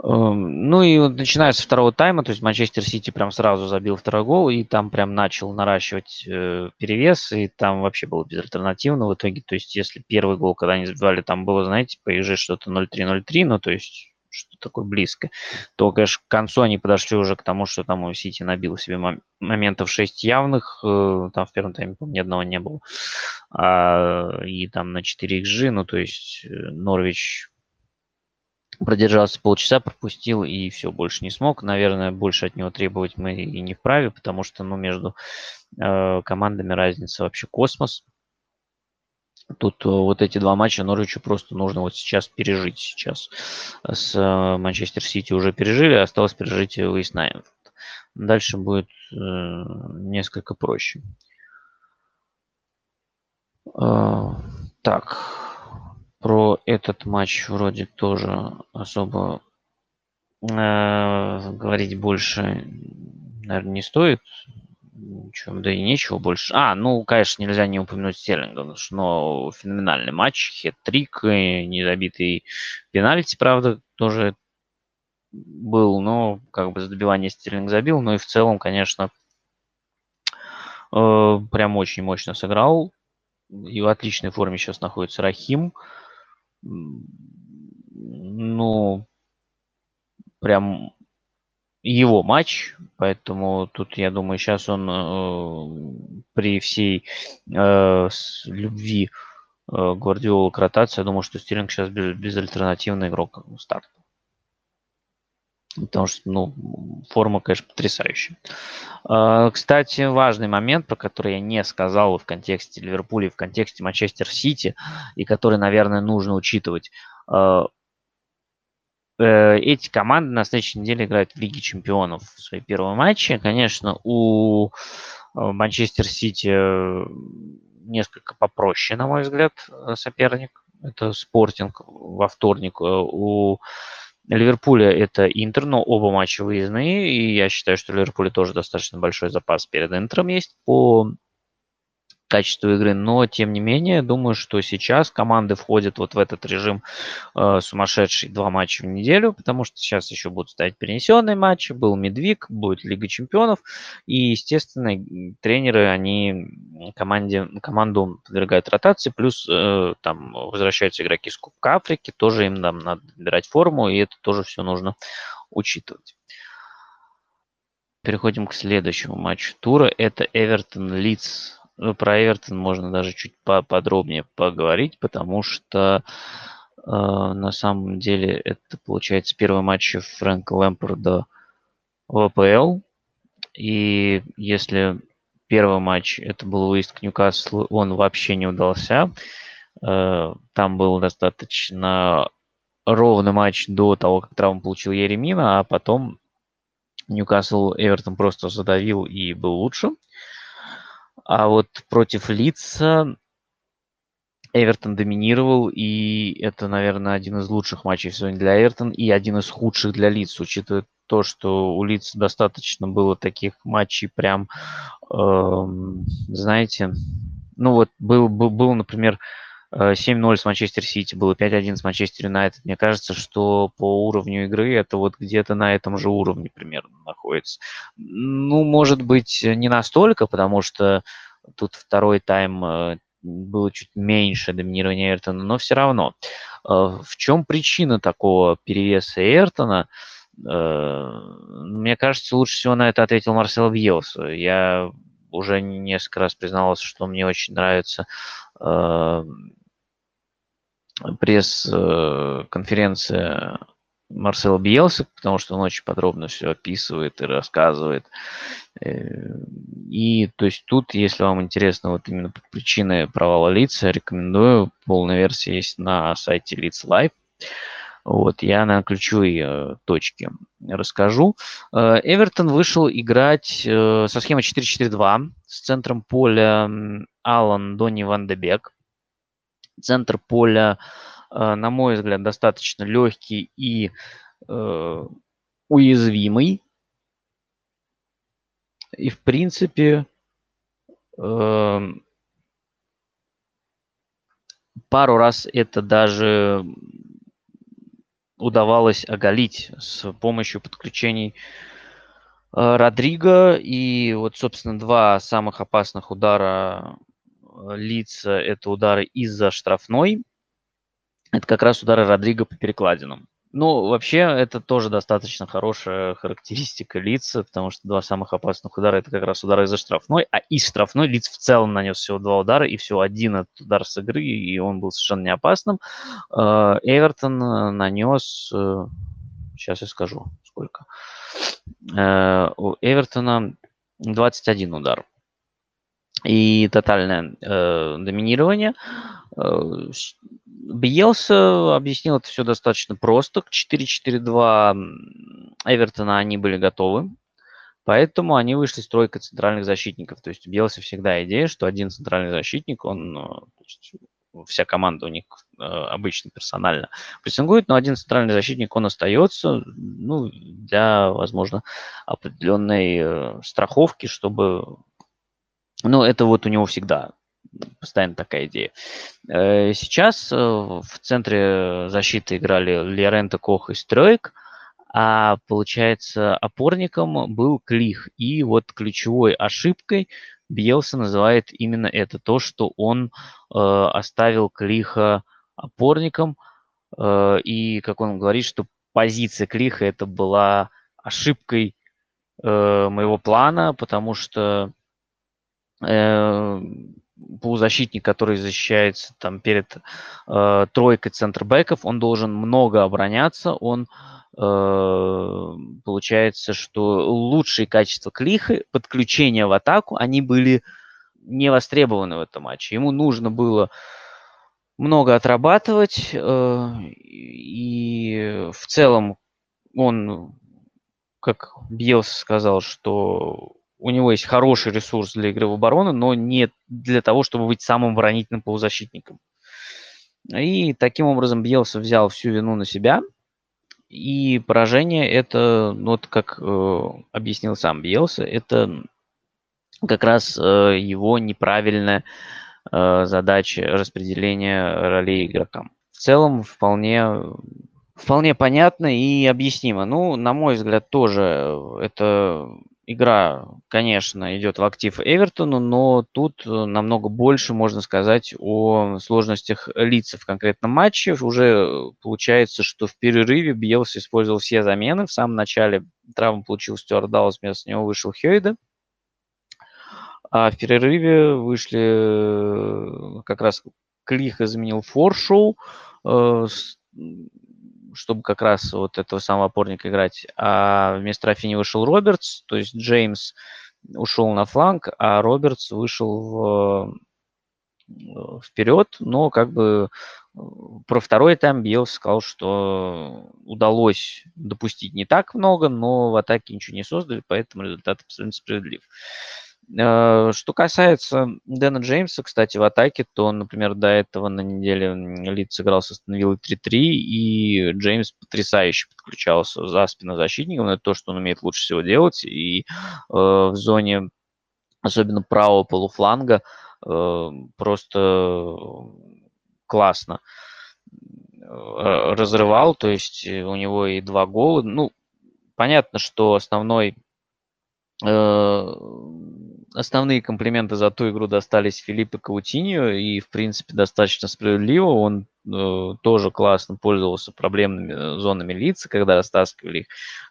Эм, ну и начиная со второго тайма, то есть Манчестер Сити прям сразу забил второй гол, и там прям начал наращивать э, перевес, и там вообще было безальтернативно в итоге. То есть если первый гол, когда они забивали, там было, знаете, по что-то 0-3-0-3, ну то есть что такое близко, то, конечно, к концу они подошли уже к тому, что там у Сити набило себе моментов 6 явных, э, там в первом тайме, по ни одного не было, а, и там на 4 XG, ну, то есть э, Норвич продержался полчаса, пропустил и все, больше не смог. Наверное, больше от него требовать мы и не вправе, потому что, ну, между э, командами разница вообще космос. Тут э, вот эти два матча Норвичу просто нужно вот сейчас пережить. Сейчас с э, Манчестер Сити уже пережили, осталось пережить выезд на Дальше будет э, несколько проще. Э, так, про этот матч вроде тоже особо э, говорить больше, наверное, не стоит ничего, да и нечего больше. А, ну, конечно, нельзя не упомянуть Стерлинга, но феноменальный матч, хет-трик, недобитый пенальти, правда, тоже был, но как бы за добивание Стерлинг забил, но и в целом, конечно, э, прям очень мощно сыграл. И в отличной форме сейчас находится Рахим. Ну, прям его матч, поэтому тут, я думаю, сейчас он э, при всей э, любви э, Гвардиола к ротации, я думаю, что Стерлинг сейчас без, безальтернативный игрок старт. Потому что, ну, форма, конечно, потрясающая. А, кстати, важный момент, про который я не сказал в контексте Ливерпуля, в контексте Манчестер Сити, и который, наверное, нужно учитывать. А, э, эти команды на следующей неделе играют в Лиге Чемпионов в свои первые матчи. Конечно, у Э, Манчестер Сити э, несколько попроще, на мой взгляд, соперник. Это Спортинг во вторник. У Ливерпуля это Интер, но оба матча выездные, и я считаю, что у Ливерпуля тоже достаточно большой запас перед Интером есть по качеству игры, но тем не менее, думаю, что сейчас команды входят вот в этот режим э, сумасшедший два матча в неделю, потому что сейчас еще будут ставить перенесенные матчи, был Медвиг, будет Лига Чемпионов, и, естественно, тренеры, они команде, команду подвергают ротации, плюс э, там возвращаются игроки с Кубка Африки, тоже им там надо набирать форму, и это тоже все нужно учитывать. Переходим к следующему матчу тура. Это Эвертон Лидс ну, про Эвертон можно даже чуть подробнее поговорить, потому что э, на самом деле это получается первый матч Фрэнка Лэмпорда в АПЛ. И если первый матч это был выезд к Ньюкаслу, он вообще не удался. Э, там был достаточно ровный матч до того, как травму получил Еремина, а потом Ньюкасл Эвертон просто задавил и был лучше. А вот против Лица Эвертон доминировал, и это, наверное, один из лучших матчей сегодня для Эвертон и один из худших для Лиц, учитывая то, что у Лиц достаточно было таких матчей прям, э, знаете, ну вот был, был, был например, 7-0 с Манчестер Сити, было 5-1 с Манчестер Юнайтед. Мне кажется, что по уровню игры это вот где-то на этом же уровне примерно находится. Ну, может быть, не настолько, потому что тут второй тайм э, было чуть меньше доминирования Эртона, но все равно. Э, в чем причина такого перевеса Эртона? Э, мне кажется, лучше всего на это ответил Марсел Бьелса. Я уже несколько раз признавался, что мне очень нравится пресс-конференция Марсела Биелса, потому что он очень подробно все описывает и рассказывает. Э, и то есть тут, если вам интересно вот именно причины провала лица, рекомендую. Полная версия есть на сайте Leads Live. Вот, я на ключевые э, точки расскажу. Э, Эвертон вышел играть со схемой 4-4-2 с центром поля Алан Донни Ван де Бек. Центр поля, э, на мой взгляд, достаточно легкий и э, уязвимый. И, в принципе, э, пару раз это даже удавалось оголить с помощью подключений э, Родриго. И вот, собственно, два самых опасных удара лица это удары из-за штрафной. Это как раз удары Родриго по перекладинам. Ну, вообще, это тоже достаточно хорошая характеристика лица, потому что два самых опасных удара это как раз удары из-за штрафной, а из штрафной лиц в целом нанес всего два удара, и всего один этот удар с игры, и он был совершенно не опасным. Э, Эвертон нанес, сейчас я скажу, сколько. Э, у Эвертона 21 удар и тотальное э, доминирование. Э, Бьелса объяснил это все достаточно просто. К 4-4-2 Эвертона они были готовы. Поэтому они вышли с тройкой центральных защитников. То есть у Бьелса всегда идея, что один центральный защитник, он, э, есть, вся команда у них э, обычно персонально прессингует, но один центральный защитник, он остается ну, для, возможно, определенной страховки, чтобы ну, это вот у него всегда постоянно такая идея. Э, сейчас э, в центре защиты играли Лерента, Кох и Стройк, а получается опорником был Клих. И вот ключевой ошибкой Бьелса называет именно это, то, что он э, оставил Клиха опорником, и, как он говорит, что позиция Клиха это была ошибкой моего плана, потому что полузащитник, который защищается там перед э, тройкой центрбеков, он должен много обороняться, он э, получается, что лучшие качества Клиха, подключения в атаку, они были не востребованы в этом матче. Ему нужно было много отрабатывать, э, и в целом он, как Бьелс сказал, что у него есть хороший ресурс для игры в оборону, но не для того, чтобы быть самым оборонительным полузащитником. И таким образом Бьелса взял всю вину на себя. И поражение это, ну, вот как э, объяснил сам Бьелса, это как раз э, его неправильная э, задача распределения ролей игрокам. В целом вполне вполне понятно и объяснимо. Ну, на мой взгляд, тоже это игра, конечно, идет в актив Эвертону, но тут э, намного больше можно сказать о сложностях лица в конкретном матче. Уже получается, что в перерыве Бьелс использовал все замены. В самом начале травму получил Стюарт Даус, вместо него вышел Хейда. А в перерыве вышли э, как раз Клиха заменил Форшоу, э, чтобы как раз вот этого самого опорника играть. А вместо Рафини вышел Робертс, то есть Джеймс ушел на фланг, а Робертс вышел в, вперед, но как бы про второй тайм Биелс сказал, что удалось допустить не так много, но в атаке ничего не создали, поэтому результат абсолютно справедлив. Э, что касается Дэна Джеймса, кстати, в атаке, то, например, до этого на неделе Лидс сыграл с Астон 3-3, и Джеймс потрясающе подключался за спину защитником. Это то, что он умеет лучше всего делать. И э, в зоне, особенно правого полуфланга, э, просто классно э, разрывал. То есть у него и два гола. Ну, понятно, что основной э, основные комплименты за ту игру достались Филиппе Каутиньо, и, в принципе, достаточно справедливо. Он э, тоже классно пользовался проблемными э, зонами лица, когда растаскивали их.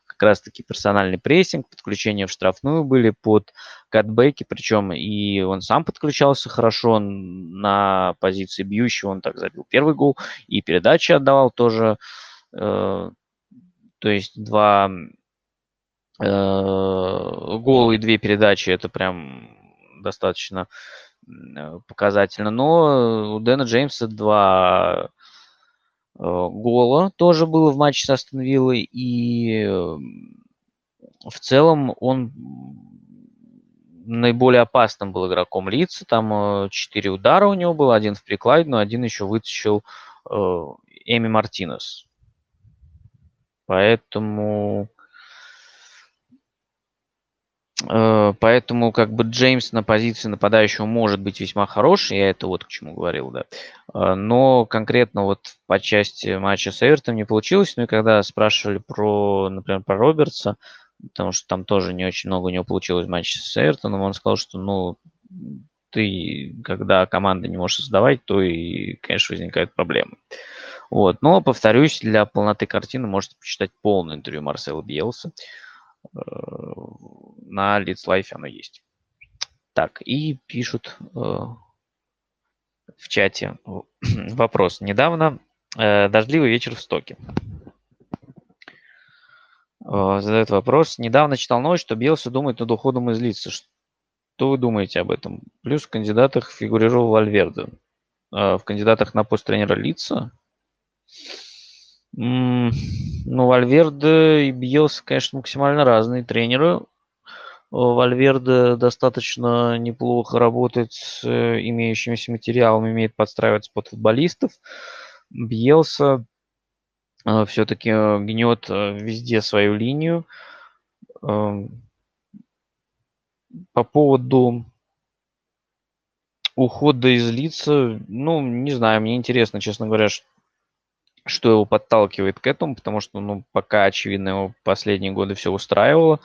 Как раз-таки персональный прессинг, подключение в штрафную были под катбеки, причем и он сам подключался хорошо на позиции бьющего, он так забил первый гол, и передачи отдавал тоже. Э, то есть два Э, гол и две передачи это прям достаточно э, показательно. Но у Дэна Джеймса два э, гола тоже было в матче с Астон Виллой. И в целом он наиболее опасным был игроком лица. Там четыре удара у него было, один в прикладе, но один еще вытащил Эми Мартинес. Поэтому Э, поэтому как бы Джеймс на позиции нападающего может быть весьма хороший, я это вот к чему говорил, да. Э, но конкретно вот по части матча с Эвертом не получилось. Ну и когда спрашивали про, например, про Робертса, потому что там тоже не очень много у него получилось в матче с Эвертоном, он сказал, что, ну, ты, когда команда не можешь создавать, то и, конечно, возникают проблемы. Вот. Но, повторюсь, для полноты картины можете почитать полное интервью Марсела Биелса. Э, на Leads Life оно есть. Так, и пишут э, в чате вопрос. Недавно э, дождливый вечер в Стоке. Задает вопрос. Недавно читал новость, что Белса думает над уходом из лица. Что вы думаете об этом? Плюс в кандидатах фигурировал Вальверде. Э, в кандидатах на пост тренера Лидса, ну, Вальверде и Бьелса, конечно, максимально разные тренеры. Вальверде достаточно неплохо работает с э, имеющимися материалами, умеет подстраиваться под футболистов. Бьелса э, все-таки гнет э, везде свою линию. Эм, по поводу ухода из лица, ну, не знаю, мне интересно, честно говоря, что его подталкивает к этому, потому что, ну, пока, очевидно, его последние годы все устраивало.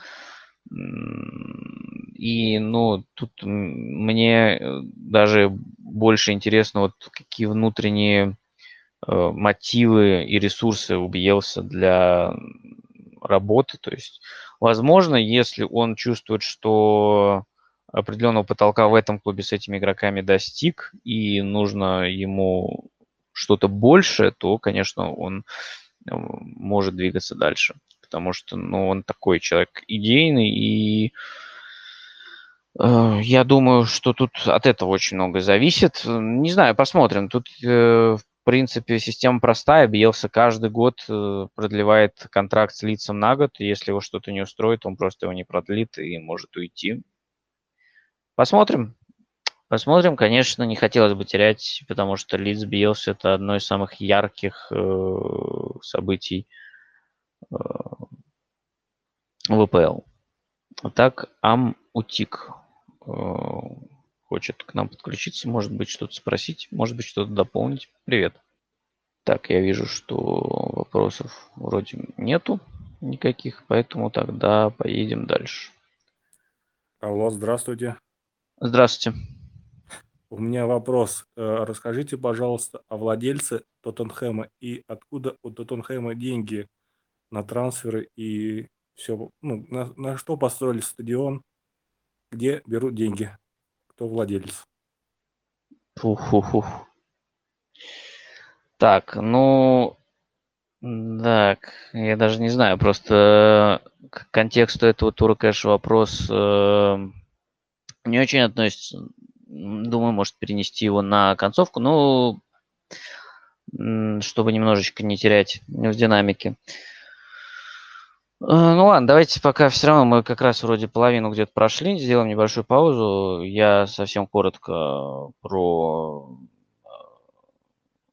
И, ну, тут мне э, даже больше интересно, вот какие внутренние э, мотивы и ресурсы у для работы. То есть, возможно, если он чувствует, что определенного потолка в этом клубе с этими игроками достиг, и нужно ему что-то большее, то, конечно, он может двигаться дальше. Потому что, ну, он такой человек идейный, и э, я думаю, что тут от этого очень много зависит. Не знаю, посмотрим. Тут, э, в принципе, система простая. Биелса каждый год э, продлевает контракт с лицом на год. Если его что-то не устроит, он просто его не продлит и может уйти. Посмотрим. Посмотрим, конечно, не хотелось бы терять, потому что Лидс Биелс это одно из самых ярких э, событий э, ВПЛ. Так, Ам Утик э, хочет к нам подключиться, может быть, что-то спросить, может быть, что-то дополнить. Привет. Так, я вижу, что вопросов вроде нету никаких, поэтому тогда поедем дальше. Алло, здравствуйте. Здравствуйте. У меня вопрос. Э, расскажите, пожалуйста, о владельце Тоттенхэма и откуда у Тоттенхэма деньги на трансферы и все, ну, на, на что построили стадион, где берут деньги, кто владелец. Фу-фу-фу. Так, ну, так, я даже не знаю, просто к контексту этого тура, конечно, вопрос э, не очень относится Думаю, может перенести его на концовку, ну, чтобы немножечко не терять в динамике. Э, ну ладно, давайте пока все равно мы как раз вроде половину где-то прошли, сделаем небольшую паузу. Я совсем коротко про э,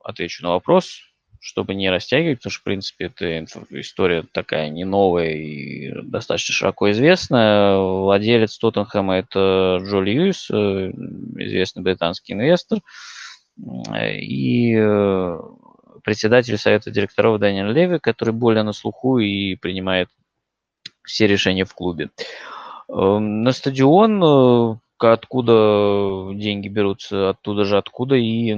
отвечу на вопрос, чтобы не растягивать, потому что, в принципе, это история такая не новая и достаточно широко известная. Владелец Тоттенхэма – это Джо Льюис, э, известный британский инвестор, и э, председатель совета директоров Дэниел Леви, который более на слуху и принимает все решения в клубе. Эм, на стадион, э, откуда деньги берутся, оттуда же откуда и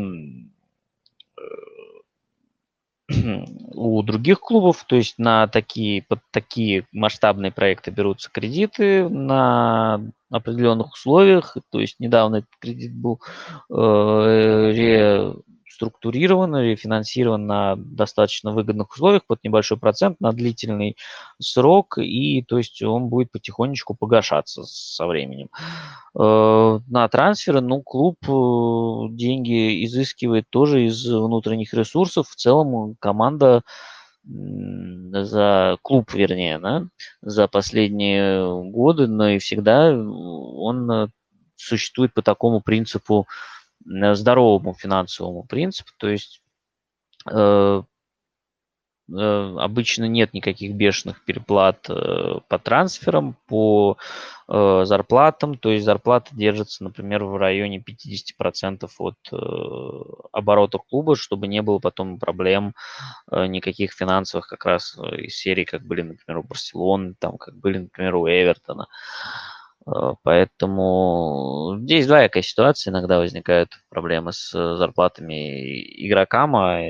у других клубов, то есть на такие, под такие масштабные проекты берутся кредиты на определенных условиях. То есть недавно этот кредит был э, структурирован или финансирован на достаточно выгодных условиях под небольшой процент на длительный срок, и то есть он будет потихонечку погашаться со временем. Э, на трансферы, ну, клуб э, деньги изыскивает тоже из внутренних ресурсов. В целом команда за клуб, вернее, да, за последние годы, но и всегда он э, существует по такому принципу Э, здоровому финансовому принципу, то есть э, э, обычно нет никаких бешеных переплат э, по трансферам, по э, зарплатам, то есть зарплата держится, например, в районе 50% от э, оборота клуба, чтобы не было потом проблем э, никаких финансовых как раз э, из серии, как были, например, у Барселоны, там, как были, например, у Эвертона. Э, поэтому здесь двоякая ситуация. Иногда возникают проблемы с зарплатами игрокам, а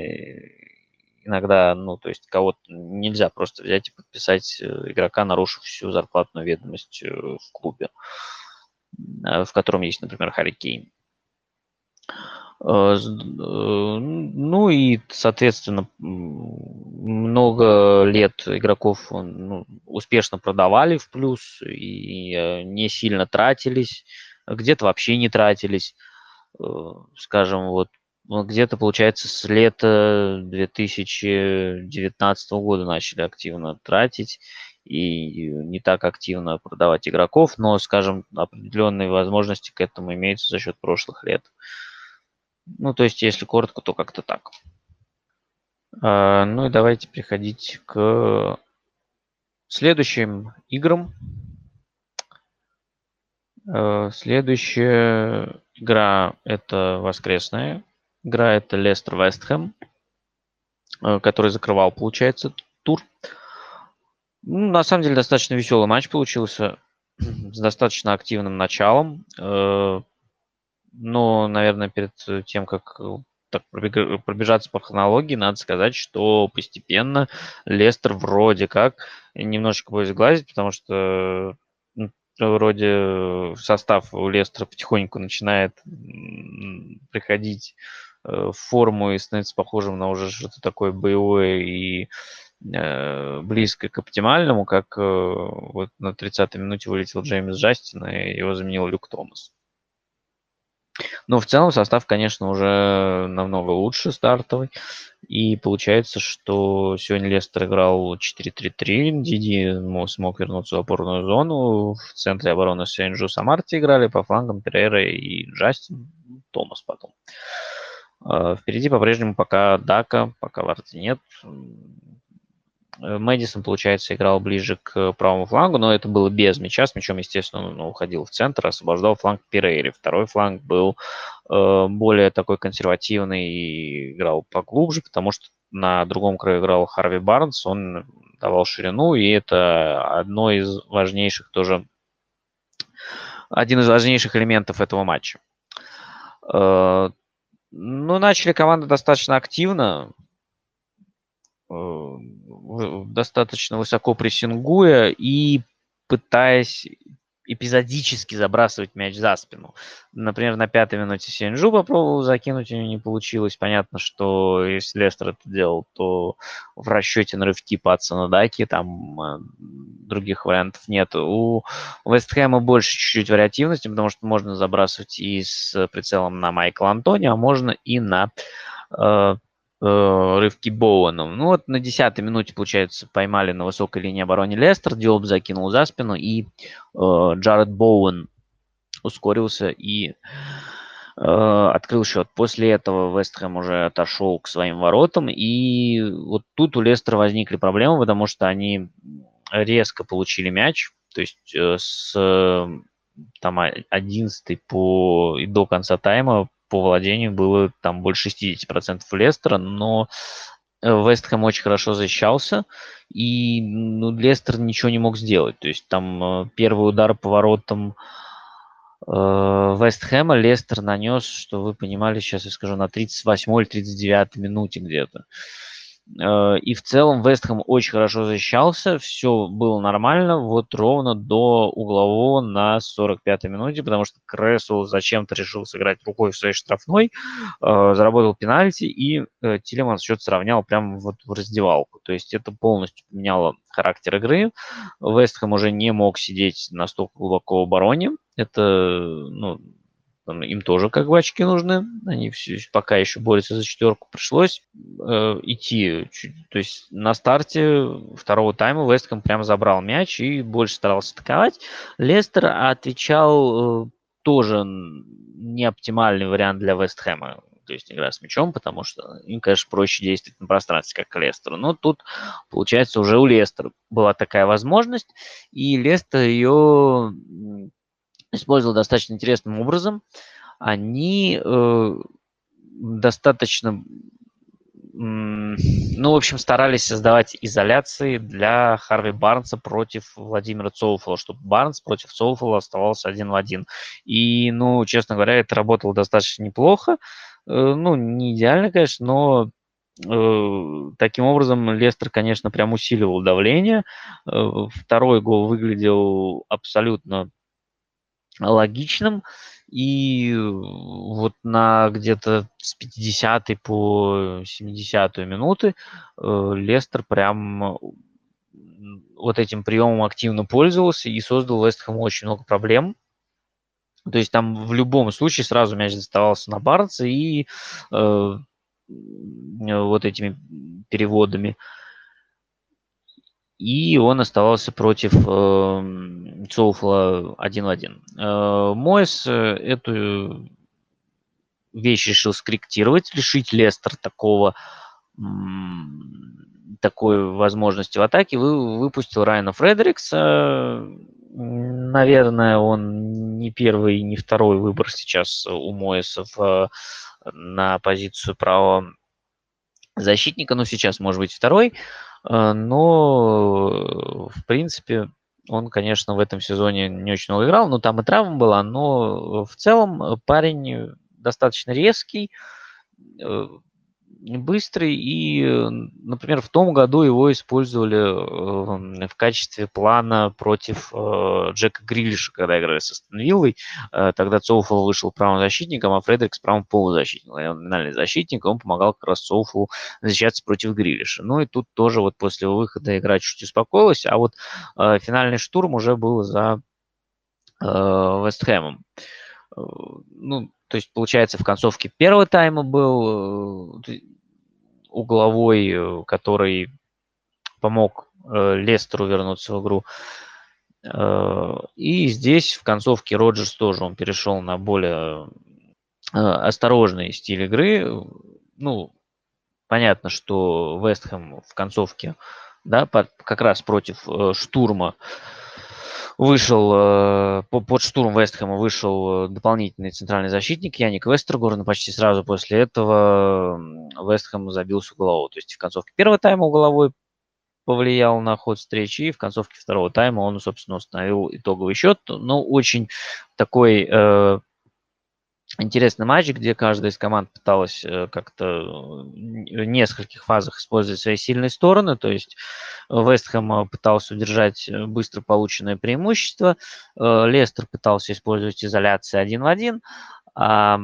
иногда, ну, то есть кого-то нельзя просто взять и подписать э, игрока, нарушив всю зарплатную ведомость э, в клубе, в котором есть, например, Харри. Э, э, ну и, соответственно, много лет игроков ну, успешно продавали в плюс и э, не сильно тратились, где-то вообще не тратились. Скажем, вот ну, где-то, получается, с лета 2019 года начали активно тратить и не так активно продавать игроков, но, скажем, определенные возможности к этому имеются за счет прошлых лет. Ну, то есть, если коротко, то как-то так. А, ну и давайте переходить к следующим играм. А, следующая игра это воскресная. Игра это Лестер Вестхэм, который закрывал, получается, тур. Ну, на самом деле достаточно веселый матч получился с достаточно активным началом. Но, наверное, перед тем, как э, так пробежаться по хронологии, надо сказать, что постепенно Лестер вроде как немножечко будет сглазить, потому что ну, вроде состав у Лестера потихоньку начинает приходить в форму и становится похожим на уже что-то такое боевое и близко к оптимальному, как вот на 30-й минуте вылетел Джеймс Джастин, и его заменил Люк Томас. Но в целом состав, конечно, уже намного лучше стартовый. И получается, что сегодня Лестер играл 4-3-3. Диди смог вернуться в опорную зону. В центре обороны Сен-Джу Самарти играли, по флангам Перейра и Джастин, Томас потом. А, впереди по-прежнему пока Дака, пока Варти нет. Э, Мэдисон, получается, играл ближе к правому флангу, но это было без мяча. С мячом, естественно, он уходил в центр, освобождал фланг Перейри. Второй фланг был э, более такой консервативный и играл поглубже, потому что на другом краю играл Харви Барнс, он давал ширину, и это одно из важнейших тоже, один из важнейших элементов этого матча. Э, ну, начали команды достаточно активно, Э, достаточно высоко прессингуя и пытаясь эпизодически забрасывать мяч за спину. Например, на пятой минуте Сенджу попробовал закинуть, у него не получилось. Понятно, что если Лестер это делал, то в расчете на рывки Патсона Даки там э, других вариантов нет. У Вестхэма больше чуть-чуть вариативности, потому что можно забрасывать и с прицелом на Майкла Антони, а можно и на э, Э, рывки Боуэном. Ну вот на десятой минуте, получается, поймали на высокой линии обороны Лестер, Диоп закинул за спину, и э, Джаред Боуэн ускорился и э, открыл счет. После этого Вестхэм уже отошел к своим воротам, и вот тут у Лестера возникли проблемы, потому что они резко получили мяч, то есть э, с там 11 по и до конца тайма по владению было там больше 60% у Лестера, но э, Вестхэм очень хорошо защищался, и ну, Лестер ничего не мог сделать. То есть там э, первый удар по воротам э, Вестхэма Лестер нанес, что вы понимали, сейчас я скажу, на 38 или 39 минуте где-то. Э, и в целом Вестхэм очень хорошо защищался, все было нормально, вот ровно до углового на 45-й минуте, потому что Крессел зачем-то решил сыграть рукой в своей штрафной, э, заработал пенальти, и э, Тилеманс счет сравнял прямо вот в раздевалку. То есть это полностью поменяло характер игры. Вестхэм уже не мог сидеть настолько глубоко в обороне. Это ну, им тоже как бы очки нужны. Они все, пока еще борются за четверку. Пришлось э, идти. То есть на старте второго тайма Вестком прям забрал мяч и больше старался атаковать. Лестер отвечал э, тоже не оптимальный вариант для Вестхэма. То есть игра с мячом, потому что им, конечно, проще действовать на пространстве, как Лестеру. Но тут, получается, уже у Лестера была такая возможность, и Лестер ее использовал достаточно интересным образом. Они э, достаточно, ну, в общем, старались создавать изоляции для Харви Барнса против Владимира Цоуфола, чтобы Барнс против Цоуфола оставался один в один. И, ну, честно говоря, это работало достаточно неплохо. Э, ну, не идеально, конечно, но э, таким образом Лестер, конечно, прям усиливал давление. Э, второй гол выглядел абсолютно логичным. И вот на где-то с 50 по 70 минуты э, Лестер прям вот этим приемом активно пользовался и создал Вестхэму очень много проблем. То есть там в любом случае сразу мяч доставался на Барнса и э, вот этими переводами и он оставался против э, Соуфла один в один. Э, Мойс э, эту вещь решил скорректировать, лишить Лестер такого такой возможности в атаке, вы, выпустил Райана Фредерикса. Наверное, он не первый, не второй выбор сейчас у Моиса в, на позицию правого защитника, но сейчас может быть второй. Но, в принципе, он, конечно, в этом сезоне не очень много играл, но там и травма была, но в целом парень достаточно резкий, э, быстрый, и, например, в том году его использовали в качестве плана против э, Джека Грилиша, когда играли с Астон Виллой. Э, тогда Цоуфл вышел правым защитником, а Фредерикс правым полузащитником. Он номинальный защитник, он помогал как раз Цоуфлу защищаться против Грилиша. Ну и тут тоже вот после выхода игра чуть успокоилась, а вот э, финальный штурм уже был за Вестхэмом. Ну, то есть, получается, в концовке первого тайма был э, угловой, э, который помог э, Лестеру вернуться в игру. И здесь в концовке Роджерс тоже он перешел на более осторожный стиль игры. Ну, понятно, что Вестхэм в концовке, да, как раз против штурма вышел э, под штурм Вестхэма вышел э, дополнительный центральный защитник Яник Вестергор, но почти сразу после этого Вестхэм забился угловой. То есть в концовке первого тайма угловой повлиял на ход встречи, и в концовке второго тайма он, собственно, установил итоговый счет. Но очень такой э, интересный матч, где каждая из команд пыталась э, как-то в нескольких фазах использовать свои сильные стороны. То есть Вестхэм пытался удержать э, быстро полученное преимущество, э, Лестер пытался использовать изоляцию один в один, а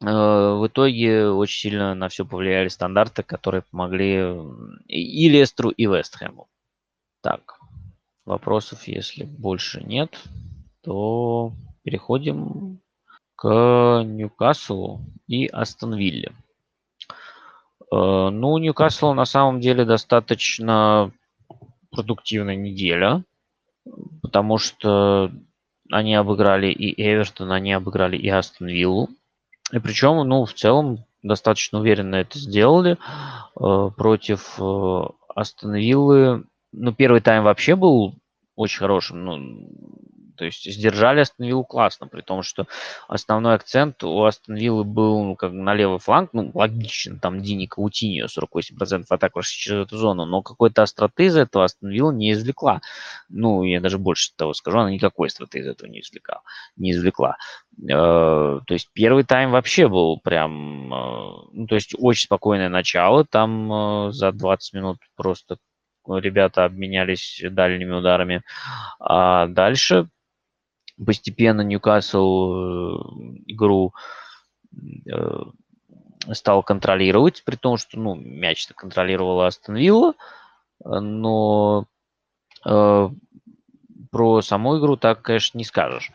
в итоге очень сильно на все повлияли стандарты, которые помогли и Лестеру, и Вестхэму. Так, вопросов, если больше нет, то переходим к Ньюкаслу и Астон Вилле. Э, ну, Ньюкасл на самом деле достаточно продуктивная неделя, потому что они обыграли и Эвертон, они обыграли и Астон Виллу. И причем, ну, в целом, достаточно уверенно это сделали э, против э, Астон Виллы. Ну, первый тайм вообще был очень хорошим. Ну, то есть сдержали Астон классно, при том, что основной акцент у Астон был ну, как на левый фланг, ну, логично, там Дини Каутиньо, 48% атак вошли через эту зону, но какой-то остроты из этого Астон не извлекла. Ну, я даже больше того скажу, она никакой остроты из этого не извлекла. Не извлекла. Э, то есть первый тайм вообще был прям, э, ну, то есть очень спокойное начало, там э, за 20 минут просто ребята обменялись дальними ударами. А дальше постепенно Ньюкасл э, игру э, стал контролировать, при том, что ну, мяч-то контролировала Астон Вилла, но э, про саму игру так, конечно, не скажешь.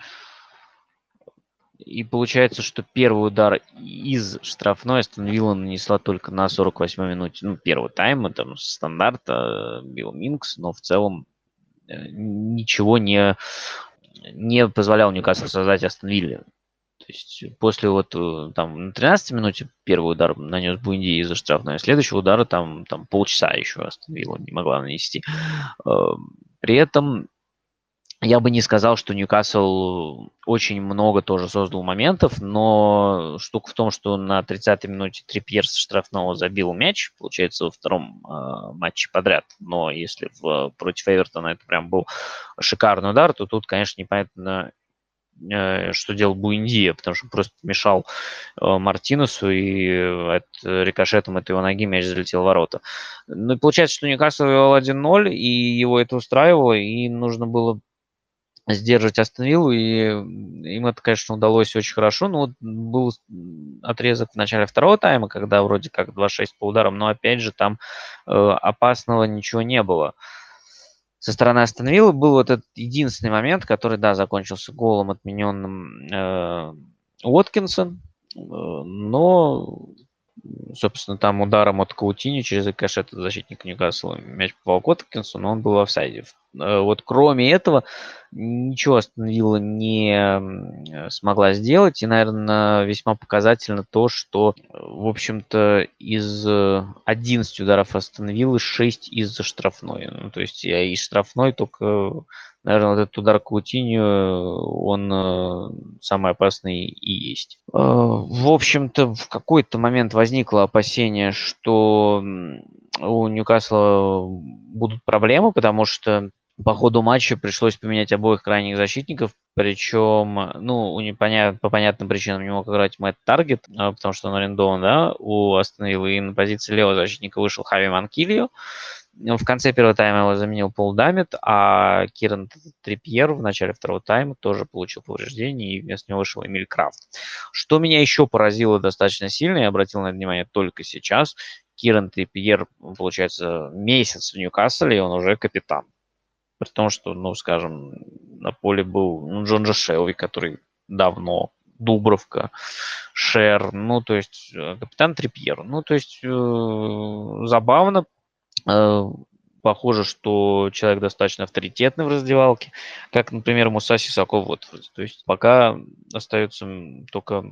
И получается, что первый удар из штрафной Астон Вилла нанесла только на 48 минуте, ну, первого тайма, там, стандарта, Билл Минкс, но в целом ничего не не позволял Ньюкасл создать Астон Вилле. То есть после вот э, там на 13 минуте первый удар нанес Буэнди из-за штрафной, а следующего удара там, там полчаса еще Астон Вилла не могла нанести. Эм, при этом я бы не сказал, что Ньюкасл очень много тоже создал моментов, но штука в том, что на 30-й минуте Трипьер с штрафного забил мяч, получается, во втором э, матче подряд. Но если в, против Эвертона это прям был шикарный удар, то тут, конечно, непонятно, э, что делал Буиндия, потому что просто мешал э, Мартинесу, и от, рикошетом от его ноги мяч залетел в ворота. Ну получается, что Ньюкасл вел 1-0, и его это устраивало, и нужно было сдерживать Астон и им это, конечно, удалось очень хорошо. Но вот был отрезок в начале второго тайма, когда вроде как 2-6 по ударам, но опять же там э, опасного ничего не было. Со стороны Астон был вот этот единственный момент, который, да, закончился голом, отмененным э, Уоткинсон, э, но собственно, там ударом от Каутини через Экашет защитник Ньюкасла мяч попал к Уоткинсу, но он был в офсайде. Э, вот кроме этого ничего Астон Вилла не смогла сделать. И, наверное, весьма показательно то, что, в общем-то, из 11 ударов Астон Виллы 6 из-за штрафной. Ну, то есть я из штрафной только, наверное, этот удар Каутинью, он э, самый опасный и есть. Э, в общем-то, в какой-то момент возникло опасение, что у Ньюкасла будут проблемы, потому что по ходу матча пришлось поменять обоих крайних защитников, причем, ну, непонят, по понятным причинам не мог играть Мэтт Таргет, потому что он арендован, да, у Астон и на позиции левого защитника вышел Хави Манкильо. В конце первого тайма его заменил Пол Дамит, а Киран Трипьер в начале второго тайма тоже получил повреждение, и вместо него вышел Эмиль Крафт. Что меня еще поразило достаточно сильно, я обратил на это внимание только сейчас, Киран Трипьер, получается, месяц в Ньюкасселе, и он уже капитан при том, что, ну, скажем, на поле был ну, Джон Джашелви, который давно, Дубровка, Шер, ну, то есть э, капитан Трипьер. Ну, то есть э, забавно. Э, похоже, что человек достаточно авторитетный в раздевалке, как, например, Муса Сисаков. Вот, то есть пока остается только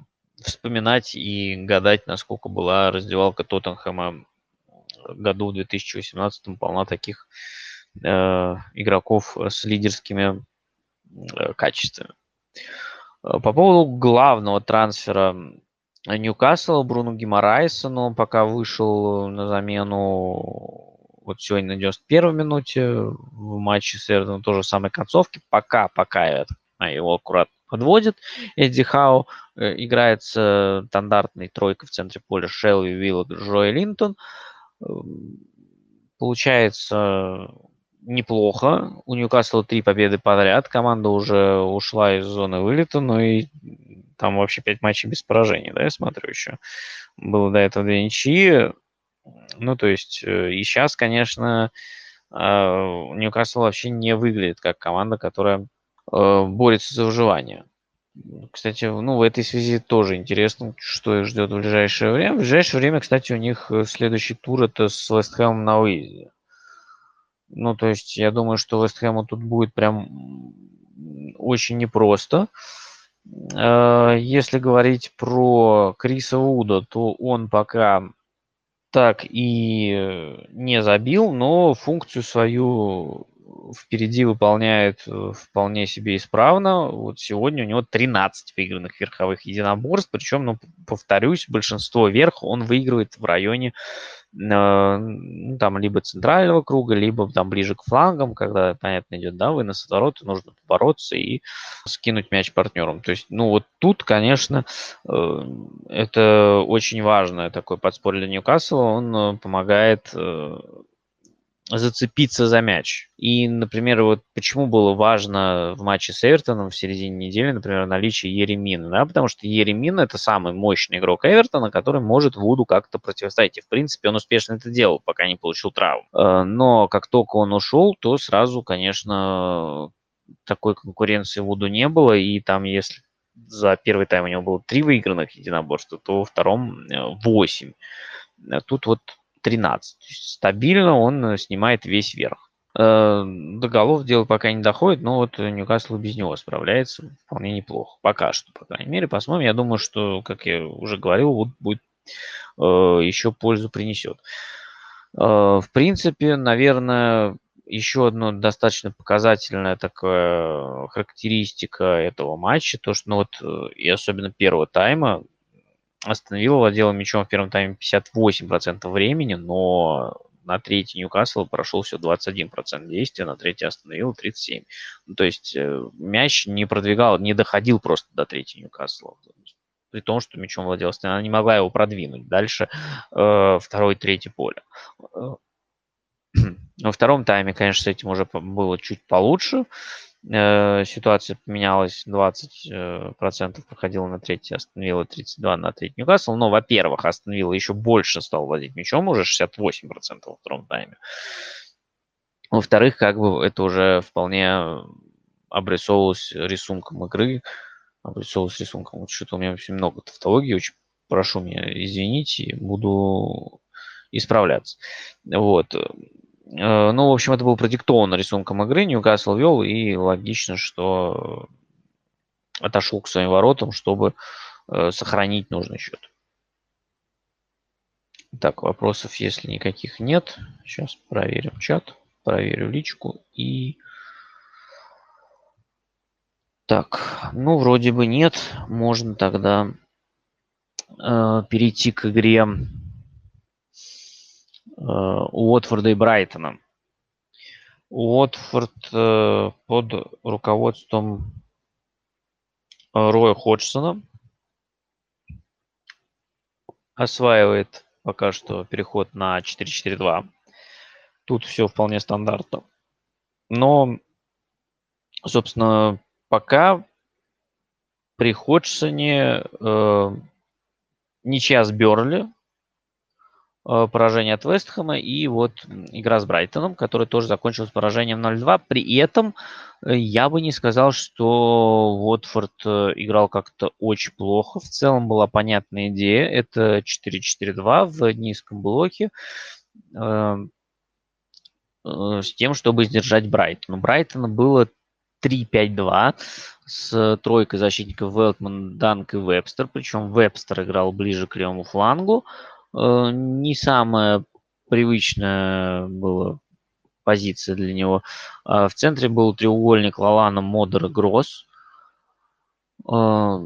вспоминать и гадать, насколько была раздевалка Тоттенхэма году в 2018 полна таких Э, игроков с лидерскими э, качествами. Э, по поводу главного трансфера Ньюкасла, Бруно Гимарайса, но пока вышел на замену вот сегодня на 91 минуте в матче с Эвертоном тоже самой концовки. Пока, пока я его аккуратно подводит. Эдди Хау играет с стандартной тройкой в центре поля Шелви, Виллок, Джоэ Линтон. Получается неплохо. У Ньюкасла три победы подряд. Команда уже ушла из зоны вылета, но и там вообще пять матчей без поражений, да, я смотрю еще. Было до этого две ничьи. Ну, то есть, э, и сейчас, конечно, а, Ньюкасл вообще не выглядит как команда, которая э, борется за выживание. Кстати, ну, в этой связи тоже интересно, что их ждет в ближайшее время. В ближайшее время, кстати, у них э, следующий тур это с Вестхэмом на выезде. Ну, то есть я думаю, что Вестхэму тут будет прям очень непросто. Если говорить про Криса Вуда, то он пока так и не забил, но функцию свою впереди выполняет э, вполне себе исправно. Вот сегодня у него 13 выигранных верховых единоборств, причем, ну, повторюсь, большинство верх он выигрывает в районе Э, ну, там либо центрального круга, либо там ближе к флангам, когда, понятно, идет, да, вынос от ворот, нужно побороться и скинуть мяч партнерам. То есть, ну, вот тут, конечно, э, это очень важное такое подспорье для Ньюкасла. Он помогает зацепиться за мяч. И, например, вот почему было важно в матче с Эвертоном в середине недели, например, наличие Еремина, да, потому что Еремин это самый мощный игрок Эвертона, который может Вуду как-то противостоять. И, в принципе, он успешно это делал, пока не получил травму. Э, но как только он ушел, то сразу, конечно, такой конкуренции Вуду не было, и там, если за первый тайм у него было три выигранных единоборства, то во втором 8. Э, Тут вот 13. То есть стабильно он э, снимает весь верх. Э, до голов дело пока не доходит, но вот Ньюкасл без него справляется вполне неплохо. Пока что, по крайней мере. Посмотрим. Я думаю, что, как я уже говорил, вот будет э, еще пользу принесет. В принципе, наверное, еще одна достаточно показательная такая характеристика этого матча, то что, ну вот, и особенно первого тайма, Астон Вилла владела мячом в первом тайме 58% времени, но на третий Ньюкасл прошел все 21% действия, на третий Астон Вилла 37%. Ну, то есть э, мяч не продвигал, не доходил просто до третьего Ньюкасла. При том, что мячом владела она не могла его продвинуть. Дальше э, второй, третий поле. Э, во втором тайме, конечно, с этим уже было чуть получше. Э, ситуация поменялась, 20% процентов проходило на третий Астон Вилла, 32 на третий Ньюкасл. Но, во-первых, Астон Вилла еще больше стал владеть мячом, уже 68% во втором тайме. Во-вторых, как бы это уже вполне обрисовывалось рисунком игры, обрисовывалось рисунком. Вот что-то у меня очень много тавтологии, очень прошу меня извинить, и буду исправляться. Вот. Э, ну, в общем, это был продиктован рисунком игры. Ньюкасл вел, и логично, что отошел к своим воротам, чтобы э, сохранить нужный счет. Так, вопросов, если никаких нет. Сейчас проверим чат, проверю личку и... Так, ну, вроде бы нет. Можно тогда э, перейти к игре Уотфорда и Брайтона. Уотфорд э, под руководством э, Роя Ходжсона осваивает пока что переход на 4-4-2. Тут все вполне стандартно. Но, собственно, пока при Ходжсоне э, ничья с Берли, поражение от Вестхэма и вот игра с Брайтоном, которая тоже закончилась поражением 0-2. При этом э, я бы не сказал, что Уотфорд э, играл как-то очень плохо. В целом была понятная идея. Это 4-4-2 в низком блоке с тем, чтобы сдержать Брайтон. У Брайтона было 3-5-2 с тройкой защитников Велтман, Данк и Вебстер. Причем Вебстер играл ближе к левому флангу. Э, не самая привычная была позиция для него. А в центре был треугольник Лалана, Модер Гросс. Э,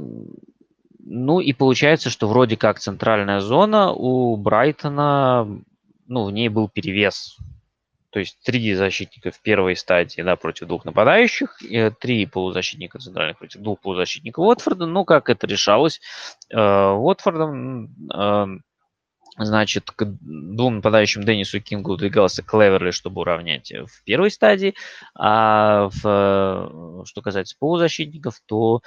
ну и получается, что вроде как центральная зона у Брайтона, ну, в ней был перевес то есть три защитника в первой стадии да, против двух нападающих, и три полузащитника центральных против двух полузащитников Уотфорда. Ну, как это решалось э, Уотфордом, э, значит, к двум нападающим Деннису Кингу выдвигался Клеверли, чтобы уравнять в первой стадии, а в, что касается полузащитников, то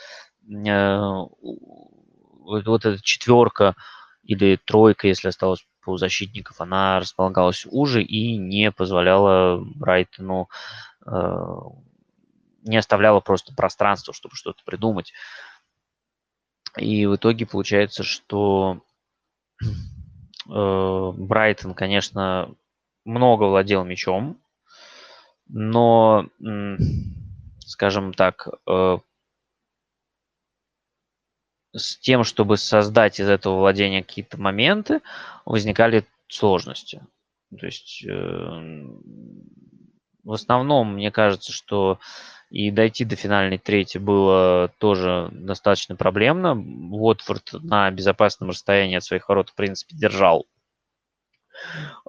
э, вот, эта четверка или тройка, если осталось полузащитников, она располагалась уже и не позволяла Брайтону, э, не оставляла просто пространства, чтобы что-то придумать. И в итоге получается, что э, Брайтон, конечно, много владел мячом, но, скажем так, э, с тем, чтобы создать из этого владения какие-то моменты, возникали сложности. То есть э, в основном, мне кажется, что и дойти до финальной трети было тоже достаточно проблемно. Уотфорд на безопасном расстоянии от своих ворот, в принципе, держал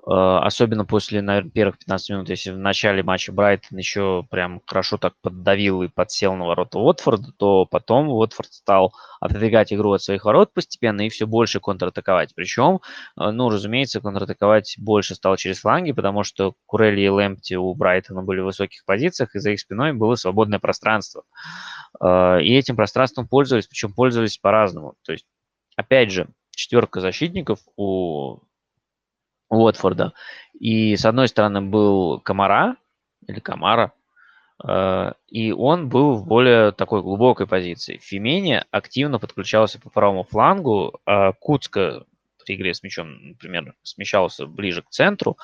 особенно после, наверное, первых 15 минут, если в начале матча Брайтон еще прям хорошо так поддавил и подсел на ворота Уотфорда, то потом Уотфорд стал отодвигать игру от своих ворот постепенно и все больше контратаковать. Причем, э, ну, разумеется, контратаковать больше стал через фланги, потому что Курелли и Лэмпти у Брайтона были в высоких позициях, и за их спиной было свободное пространство. Э, и этим пространством пользовались, причем пользовались по-разному. То есть, опять же, четверка защитников у Уотфорда. И с одной стороны был Комара, или Камара, э, и он был в более такой глубокой позиции. Фимени активно подключался по правому флангу, а Куцка при игре с мячом, например, смещался ближе к центру,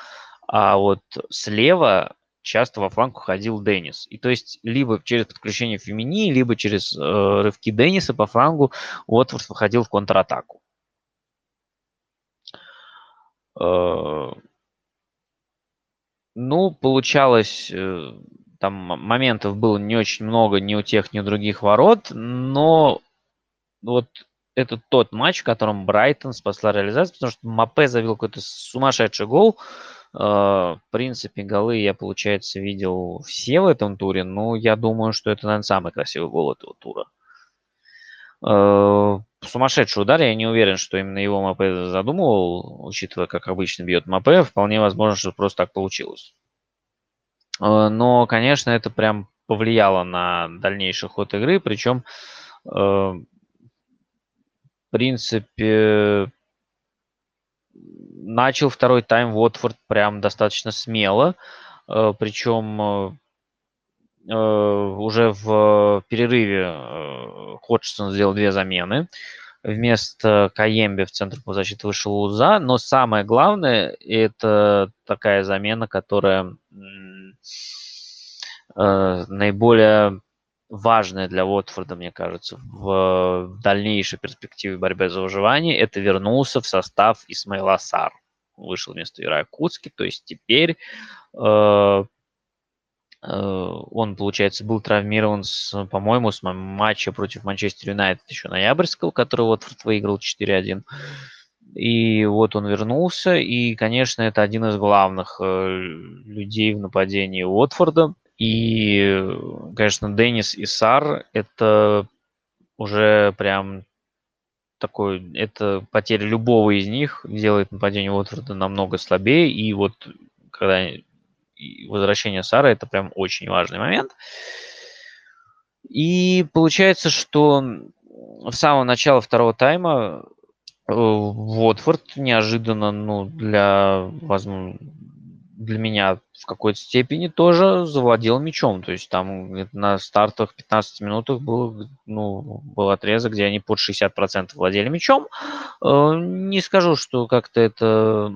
а вот слева часто во фланг уходил Деннис. И то есть либо через подключение Фемини, либо через э, рывки Денниса по флангу Уотфорд выходил в контратаку. Э, ну, получалось, э, там моментов было не очень много ни у тех, ни у других ворот, но вот это тот матч, в котором Брайтон спасла реализацию, потому что Мапе завел какой-то сумасшедший гол. Э, в принципе, голы я, получается, видел все в этом туре, но я думаю, что это, наверное, самый красивый гол этого тура сумасшедший удар. Я не уверен, что именно его МП задумывал, учитывая, как обычно бьет МП. Вполне возможно, что просто так получилось. Э, но, конечно, это прям повлияло на дальнейший ход игры. Причем, э, в принципе, начал второй тайм Уотфорд прям достаточно смело. Э, Причем уже в перерыве Ходжсон сделал две замены. Вместо Каемби в центр полузащиты вышел Уза. Но самое главное, это такая замена, которая э, наиболее важная для Уотфорда, мне кажется, в дальнейшей перспективе борьбы за выживание. Это вернулся в состав Исмаила Сар. Вышел вместо Юрая Куцки. То есть теперь э, Э, он, получается, был травмирован, с, по-моему, с матча против Манчестер Юнайтед еще ноябрьского, который вот выиграл 4-1. И вот он вернулся, и, конечно, это один из главных э, людей в нападении Уотфорда. И, конечно, Деннис и Сар – это уже прям такой, это потеря любого из них делает нападение Уотфорда намного слабее. И вот когда возвращение Сара, это прям очень важный момент. И получается, что в самого начала второго тайма э, Уотфорд неожиданно, ну, для, возможно, для меня в какой-то степени тоже завладел мячом. То есть там на стартовых 15 минутах был, ну, был отрезок, где они под 60% владели мячом. Э, не скажу, что как-то это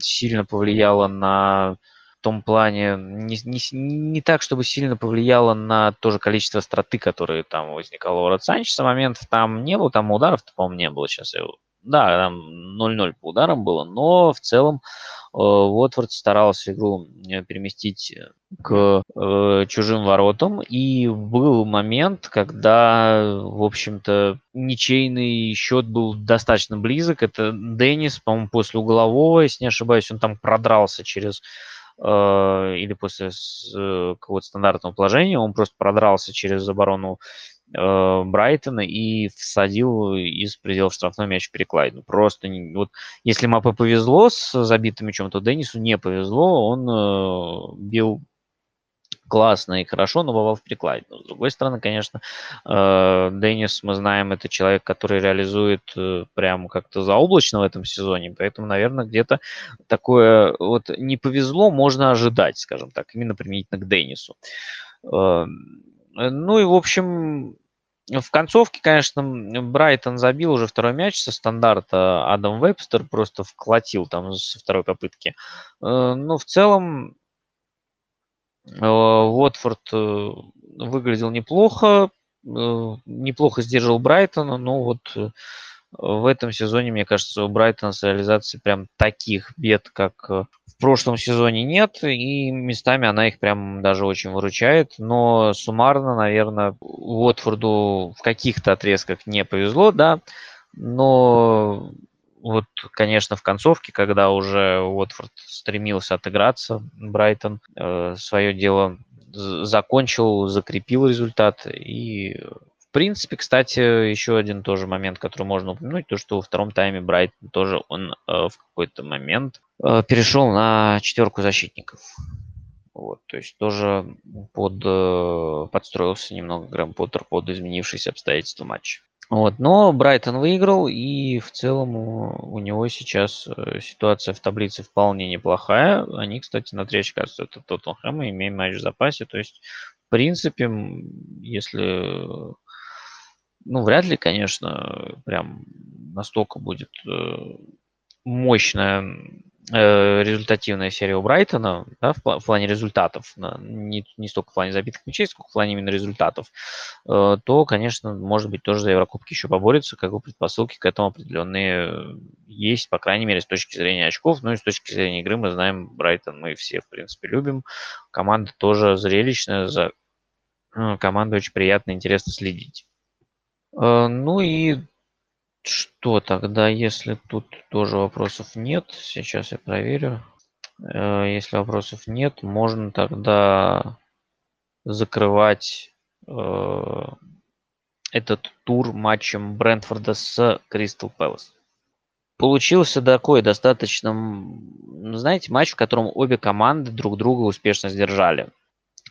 сильно повлияло на том плане, не, не, не так, чтобы сильно повлияло на то же количество страты, которые там возникало у Рацанчеса. Моментов там не было, там ударов, по-моему, не было. Сейчас. Да, там 0-0 по ударам было, но в целом э, Уотфорд старался игру э, переместить к э, чужим воротам. И был момент, когда, в общем-то, ничейный счет был достаточно близок. Это Деннис, по-моему, после углового, если не ошибаюсь, он там продрался через э, или после э, какого-то стандартного положения, он просто продрался через оборону э, Брайтона и всадил из пределов штрафной мяч переклайд. Ну, просто вот если Мапе повезло с забитым мячом, то Деннису не повезло, он э, бил классно и хорошо, но бывал в перекладе. Но, с другой стороны, конечно, э, Деннис, мы знаем, это человек, который реализует э, прямо как-то заоблачно в этом сезоне, поэтому, наверное, где-то такое вот не повезло, можно ожидать, скажем так, именно применительно к Деннису. Э, ну и, в общем, в концовке, конечно, Брайтон забил уже второй мяч со стандарта. Адам Вебстер просто вколотил там со второй попытки. Но в целом Уотфорд э, выглядел неплохо, э, неплохо сдерживал Брайтона, но вот в этом сезоне, мне кажется, у Брайтона с реализацией прям таких бед, как в прошлом сезоне нет, и местами она их прям даже очень выручает, но суммарно, наверное, Уотфорду в каких-то отрезках не повезло, да, но вот, конечно, в концовке, когда уже Уотфорд стремился отыграться, Брайтон э, свое дело закончил, закрепил результат. И, в принципе, кстати, еще один тоже момент, который можно упомянуть, то, что во втором тайме Брайтон тоже он э, в какой-то момент э, перешел на четверку защитников. Вот, то есть тоже под, э, подстроился немного Грэм Поттер под изменившиеся обстоятельства матча. Вот, но Брайтон выиграл, и в целом у, у него сейчас э, ситуация в таблице вполне неплохая. Они, кстати, на три очка отстают от Тоттенхэма, имея матч в запасе. То есть, в принципе, если... Ну, вряд ли, конечно, прям настолько будет э, мощная результативная серия у Брайтона, да, в, в плане результатов, не, не столько в плане забитых мячей, сколько в плане именно результатов, э, то, конечно, может быть, тоже за Еврокубки еще поборется, как бы предпосылки к этому определенные есть, по крайней мере, с точки зрения очков, ну и с точки зрения игры мы знаем, Брайтон мы все, в принципе, любим. Команда тоже зрелищная, за э, командой очень приятно, интересно следить. Ну и что тогда, если тут тоже вопросов нет? Сейчас я проверю. Э, если вопросов нет, можно тогда закрывать э, этот тур матчем Брентфорда с Кристал Пэлас. Получился такой достаточно, знаете, матч, в котором обе команды друг друга успешно сдержали.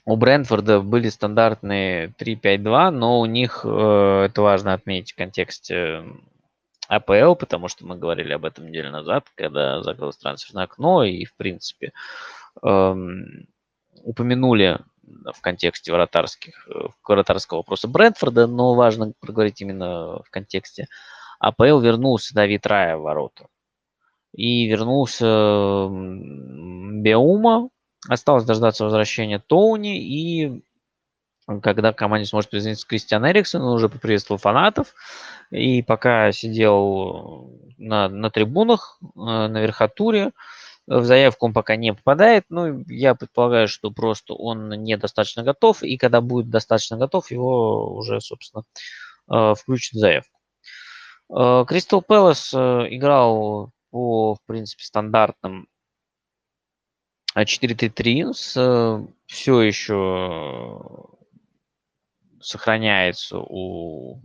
У Брентфорда были стандартные 3-5-2, но у них, э, это важно отметить в контексте АПЛ, потому что мы говорили об этом неделю назад, когда закрылось трансферное окно, и, в принципе, эм, упомянули в контексте вратарских, э, вратарского вопроса Брентфорда, но важно проговорить именно в контексте АПЛ вернулся Давид Рая в ворота. И вернулся Беума, осталось дождаться возвращения Тоуни, и когда команде сможет присоединиться Кристиан Эриксон, он уже поприветствовал фанатов, и пока сидел на, на трибунах, э, на верхотуре, в заявку он пока не попадает. Ну, я предполагаю, что просто он недостаточно готов, и когда будет достаточно готов, его уже, собственно, э, включат в заявку. Кристал Пэлас играл по, в принципе, стандартным 4-3-3 с все еще сохраняется у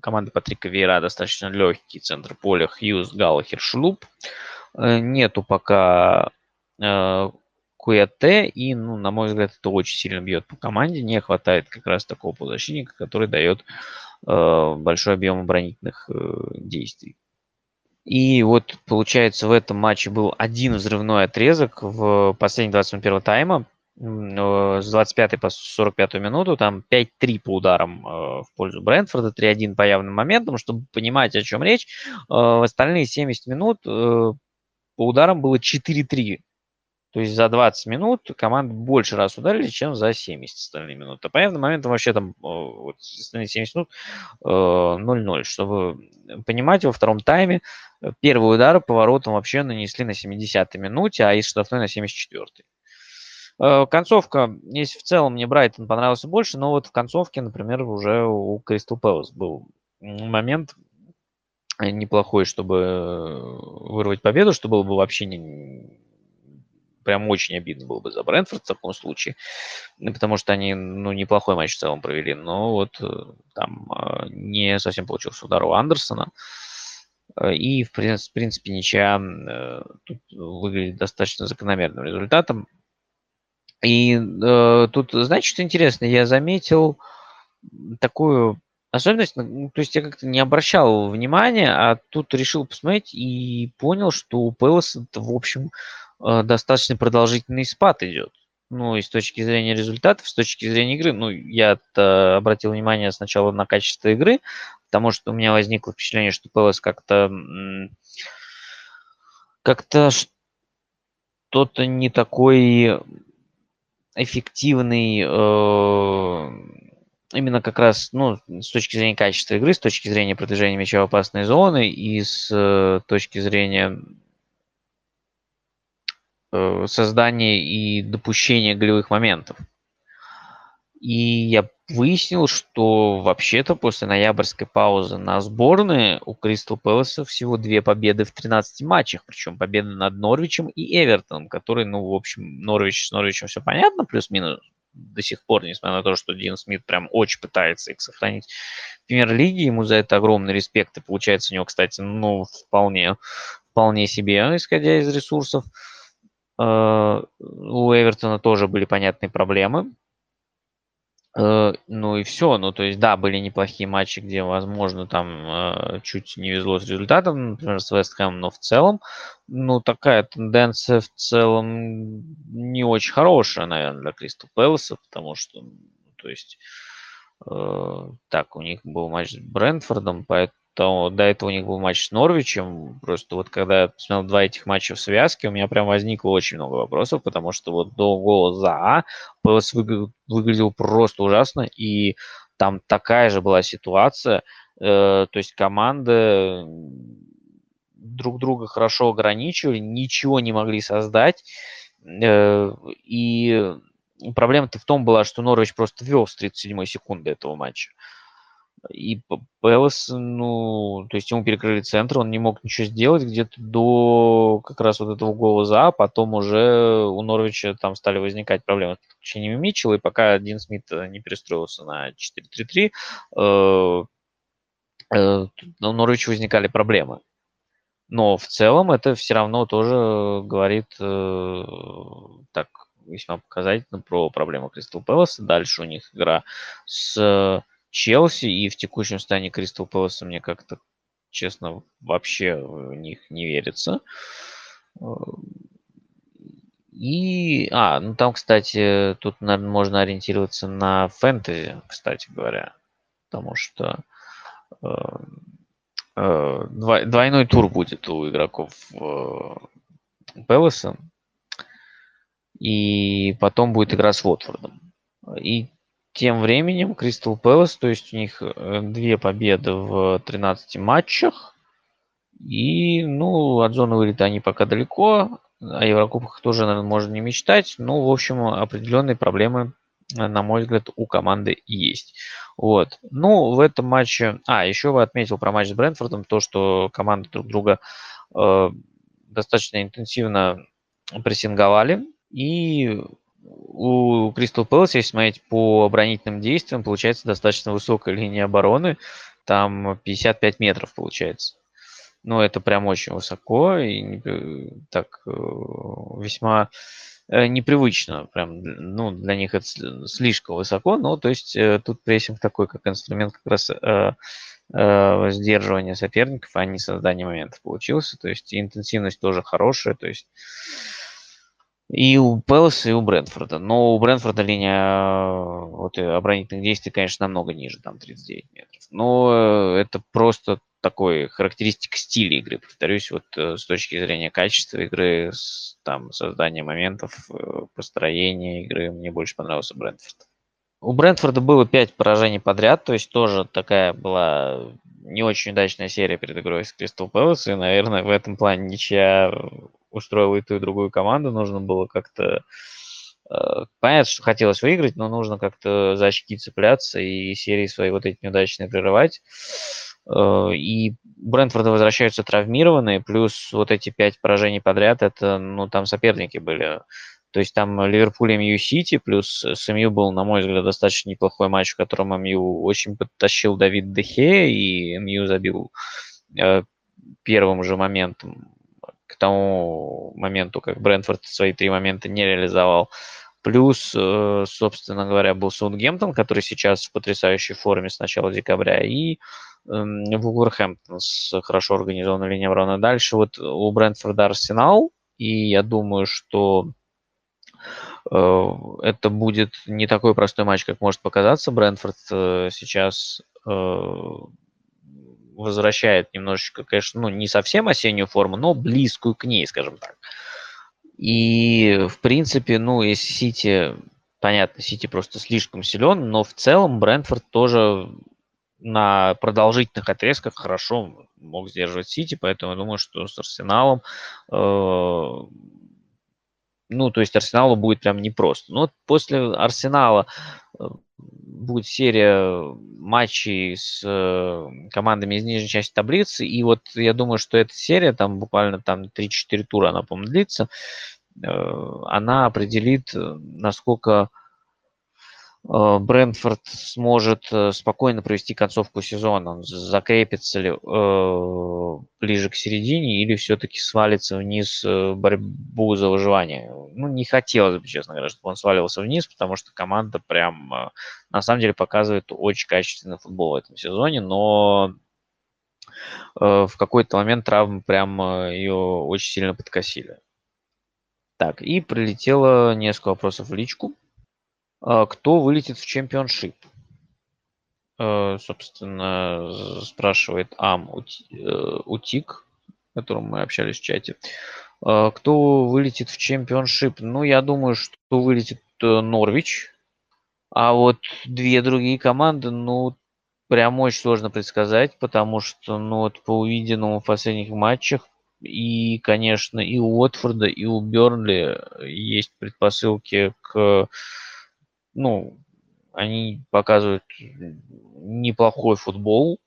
команды Патрика Вейра достаточно легкий центр поля Хьюз, Галлахер, Шлуп. Э, нету пока э, Куэте, и, ну, на мой взгляд, это очень сильно бьет по команде. Не хватает как раз такого полузащитника, который дает э, большой объем оборонительных э, действий. И вот, получается, в этом матче был один взрывной отрезок в последний 21 тайма. Э, с 25 по 45 минуту, там 5-3 по ударам э, в пользу Брэнфорда, 3-1 по явным моментам, чтобы понимать, о чем речь. Э, в остальные 70 минут по ударам было 4-3. То есть за 20 минут команды больше раз ударили, чем за 70 остальные минуты. По явным моментам вообще там вот, остальные 70 минут 0-0. Чтобы понимать, во втором тайме первый удар поворотом вообще нанесли на 70-й минуте, а из штрафной на 74-й. Э, концовка, если в целом мне Брайтон понравился больше, но вот в концовке, например, уже у Кристал Пэлас был момент неплохой, чтобы вырвать победу, что было бы вообще не, прям очень обидно было бы за Брэнфорд в таком случае, потому что они, ну, неплохой матч в целом провели, но вот э, там э, не совсем получился удар у Андерсона, и, в принципе, ничья тут выглядит достаточно закономерным результатом. И э, тут, знаете, что интересно, я заметил такую особенность, ну, то есть я как-то не обращал внимания, а тут решил посмотреть и понял, что у Пэлас, в общем, э, достаточно продолжительный спад идет. Ну, и с точки зрения результатов, с точки зрения игры, ну, я обратил внимание сначала на качество игры, потому что у меня возникло впечатление, что Пэлас как-то как-то что-то не такой эффективный э, именно как раз ну, с точки зрения качества игры, с точки зрения продвижения мяча в опасной зоны и с э, точки зрения э, создания и допущения голевых моментов. И я выяснил, что вообще-то после ноябрьской паузы на сборные у Кристал Пэласа всего две победы в 13 матчах, причем победы над Норвичем и Эвертоном, который, ну, в общем, Норвич с Норвичем все понятно, плюс-минус до сих пор, несмотря на то, что Дин Смит прям очень пытается их сохранить в премьер-лиге, ему за это огромный респект, и получается у него, кстати, ну, вполне, вполне себе, исходя из ресурсов. Э, у Эвертона тоже были понятные проблемы, ну и все. Ну, то есть, да, были неплохие матчи, где, возможно, там э, чуть не везло с результатом, например, с Вест Хэмом, но в целом, ну, такая тенденция в целом не очень хорошая, наверное, для Кристал Пэласа, потому что, то есть, э, так, у них был матч с Брентфордом, поэтому то до этого у них был матч с Норвичем. Просто вот когда я посмотрел два этих матча в связке, у меня прям возникло очень много вопросов, потому что вот до гола за А ПС выглядел, просто ужасно, и там такая же была ситуация. Э, то есть команды друг друга хорошо ограничивали, ничего не могли создать. Э, и проблема-то в том была, что Норвич просто вел с 37 секунды этого матча. И Пелос, ну, то есть ему перекрыли центр, он не мог ничего сделать где-то до как раз вот этого гола за, а потом уже у Норвича там стали возникать проблемы с подключением Митчелла, и пока Дин Смит не перестроился на 4-3-3, э, э, у Норвича возникали проблемы. Но в целом это все равно тоже говорит э, так весьма показательно про проблему Кристал Пэласа. Дальше у них игра с Челси и в текущем состоянии Кристал Пэласа мне как-то, честно, вообще в них не верится. И, а, ну там, кстати, тут, наверное, можно ориентироваться на фэнтези, кстати говоря, потому что э, э, двойной тур будет у игроков э, Пэласа, и потом будет игра с Уотфордом. И тем временем Кристал Пэлас, то есть у них э, две победы в 13 матчах. И, ну, от зоны вылета они пока далеко. О Еврокубках тоже, наверное, можно не мечтать. Но, в общем, определенные проблемы на мой взгляд, у команды есть. Вот. Ну, в этом матче... А, еще вы отметил про матч с Брэнфордом, то, что команды друг друга э, достаточно интенсивно прессинговали. И у Кристал Пэлас, если смотреть по оборонительным действиям, получается достаточно высокая линия обороны. Там 55 метров получается. Ну, это прям очень высоко и э, так э, весьма э, непривычно. Прям, ну, для них это слишком высоко. Но, то есть, тут прессинг такой, как инструмент как раз сдерживания соперников, а не создания моментов получился. То есть, интенсивность тоже хорошая. То есть, и у Пэласа, и у Брэнфорда. Но у Брэнфорда линия вот, оборонительных действий, конечно, намного ниже, там 39 метров. Но это просто такой характеристика стиля игры, повторюсь, вот э, с точки зрения качества игры, там, создания моментов, э, построения игры, мне больше понравился Брэнфорд. У Брэнфорда было 5 поражений подряд, то есть тоже такая была не очень удачная серия перед игрой с Кристал Пэлас, и, наверное, в этом плане ничья устроила и ту, и другую команду, нужно было как-то э, Понятно, что хотелось выиграть, но нужно как-то за очки цепляться и серии свои вот эти неудачные прерывать. Э, и Брентфорда возвращаются травмированные, плюс вот эти пять поражений подряд, это, ну, там соперники были. То есть там Ливерпуль и Мью Сити, плюс с МЮ был, на мой взгляд, достаточно неплохой матч, в котором МЮ очень подтащил Давид Дехе, и МЮ забил э, первым же моментом, к тому моменту, как Брентфорд свои три момента не реализовал. Плюс, э, собственно говоря, был Саутгемптон, который сейчас в потрясающей форме с начала декабря, и Эм, Вулверхэмптон с хорошо организованной линией обороны. Дальше вот у Брентфорда Арсенал, и я думаю, что это будет не такой простой матч, как может показаться. Брентфорд э, сейчас э, возвращает немножечко, конечно, ну, не совсем осеннюю форму, но близкую к ней, скажем так. И, в принципе, ну, если Сити, понятно, Сити просто слишком силен, но в целом Брентфорд тоже на продолжительных отрезках хорошо мог сдерживать Сити, поэтому я думаю, что с Арсеналом, э, ну, то есть Арсеналу будет прям непросто. Но после Арсенала э, будет серия матчей с э, командами из нижней части таблицы, и вот я думаю, что эта серия, там буквально там 3-4 тура она, по-моему, длится, э, она определит, насколько Брэнфорд сможет э, спокойно провести концовку сезона, закрепится ли э, ближе к середине или все-таки свалится вниз э, борьбу за выживание. Ну, не хотелось бы, честно говоря, чтобы он сваливался вниз, потому что команда прям э, на самом деле показывает очень качественный футбол в этом сезоне, но э, в какой-то момент травмы прям ее очень сильно подкосили. Так, и прилетело несколько вопросов в личку. А, кто вылетит в чемпионшип? Э, собственно, спрашивает Ам э, Утик, с которым мы общались в чате. А, кто вылетит в чемпионшип? Ну, я думаю, что вылетит э, Норвич. А вот две другие команды, ну, прям очень сложно предсказать, потому что, ну, вот по увиденному в последних матчах, и, конечно, и у Уотфорда, и у Бернли есть предпосылки к ну, они показывают неплохой футбол.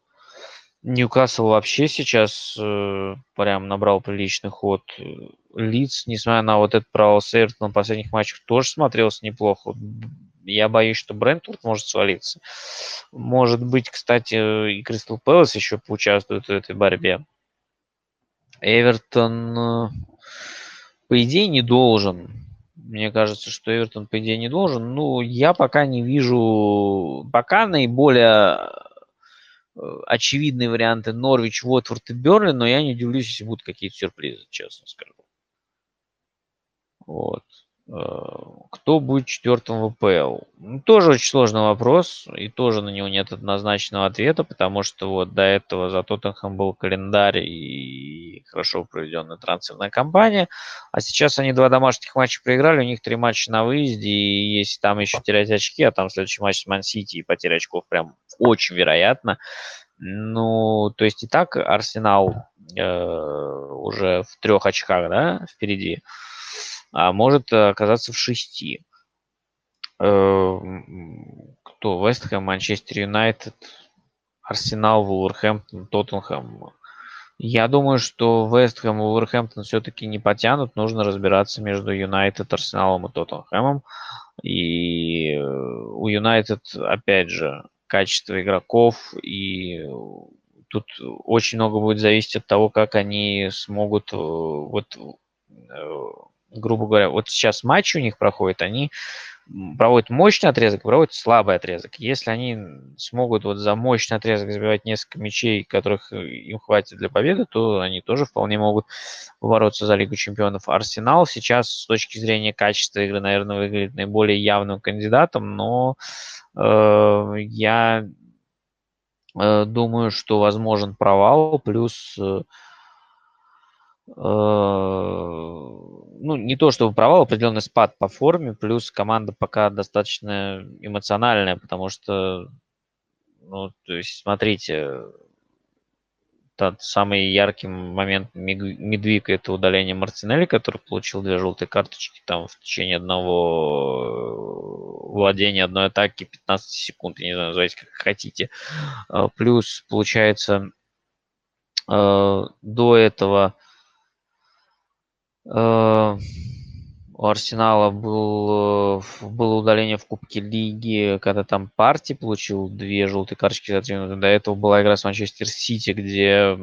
Ньюкасл вообще сейчас э, прям набрал приличный ход. Лиц, несмотря на вот этот провал с Эвертоном последних матчах, тоже смотрелся неплохо. Я боюсь, что Брентфорд может свалиться. Может быть, кстати, и Кристал Пэлас еще поучаствует в этой борьбе. Эвертон, э, по идее, не должен мне кажется, что Эвертон, по идее, не должен. Ну, я пока не вижу... Пока наиболее э, очевидные варианты Норвич, Уотфорд и Берли, но я не удивлюсь, если будут какие-то сюрпризы, честно скажу. Вот. Э, кто будет четвертым в ВПЛ? Ну, тоже очень сложный вопрос, и тоже на него нет однозначного ответа, потому что вот до этого за Тоттенхэм был календарь и хорошо проведенная трансферная кампания, а сейчас они два домашних матча проиграли, у них три матча на выезде, и если там еще терять очки, а там следующий матч с Ман-Сити и потеря очков прям очень вероятно, ну, то есть и так Арсенал э, уже в трех очках, да, впереди а может оказаться в шести. Э, кто? Вестхэм, Манчестер Юнайтед, Арсенал, Вулверхэмптон, Тоттенхэм. Я думаю, что Вестхэм и Вулверхэмптон все-таки не потянут. Нужно разбираться между Юнайтед, Арсеналом и Тоттенхэмом. И э, у Юнайтед, опять же, качество игроков. И тут очень много будет зависеть от того, как они смогут, э, вот, э, грубо говоря, вот сейчас матч у них проходит, они проводят мощный отрезок, проводят слабый отрезок. Если они смогут вот за мощный отрезок забивать несколько мячей, которых э, им хватит для победы, то они тоже вполне могут бороться за Лигу чемпионов. Арсенал сейчас с точки зрения качества игры, наверное, выглядит наиболее явным кандидатом, но э, я э, думаю, что возможен провал, плюс э, ну, не то чтобы провал, определенный спад по форме, плюс команда пока достаточно эмоциональная, потому что, ну, то есть, смотрите, тот самый яркий момент Медвика – это удаление Мартинелли, который получил две желтые карточки там в течение одного владения одной атаки 15 секунд, я не знаю, называйте как хотите. А, плюс, получается, э, до этого Э, у Арсенала был, э, было удаление в Кубке Лиги, когда там партий получил две желтые карточки за три минуты. До этого была игра с Манчестер Сити, где э,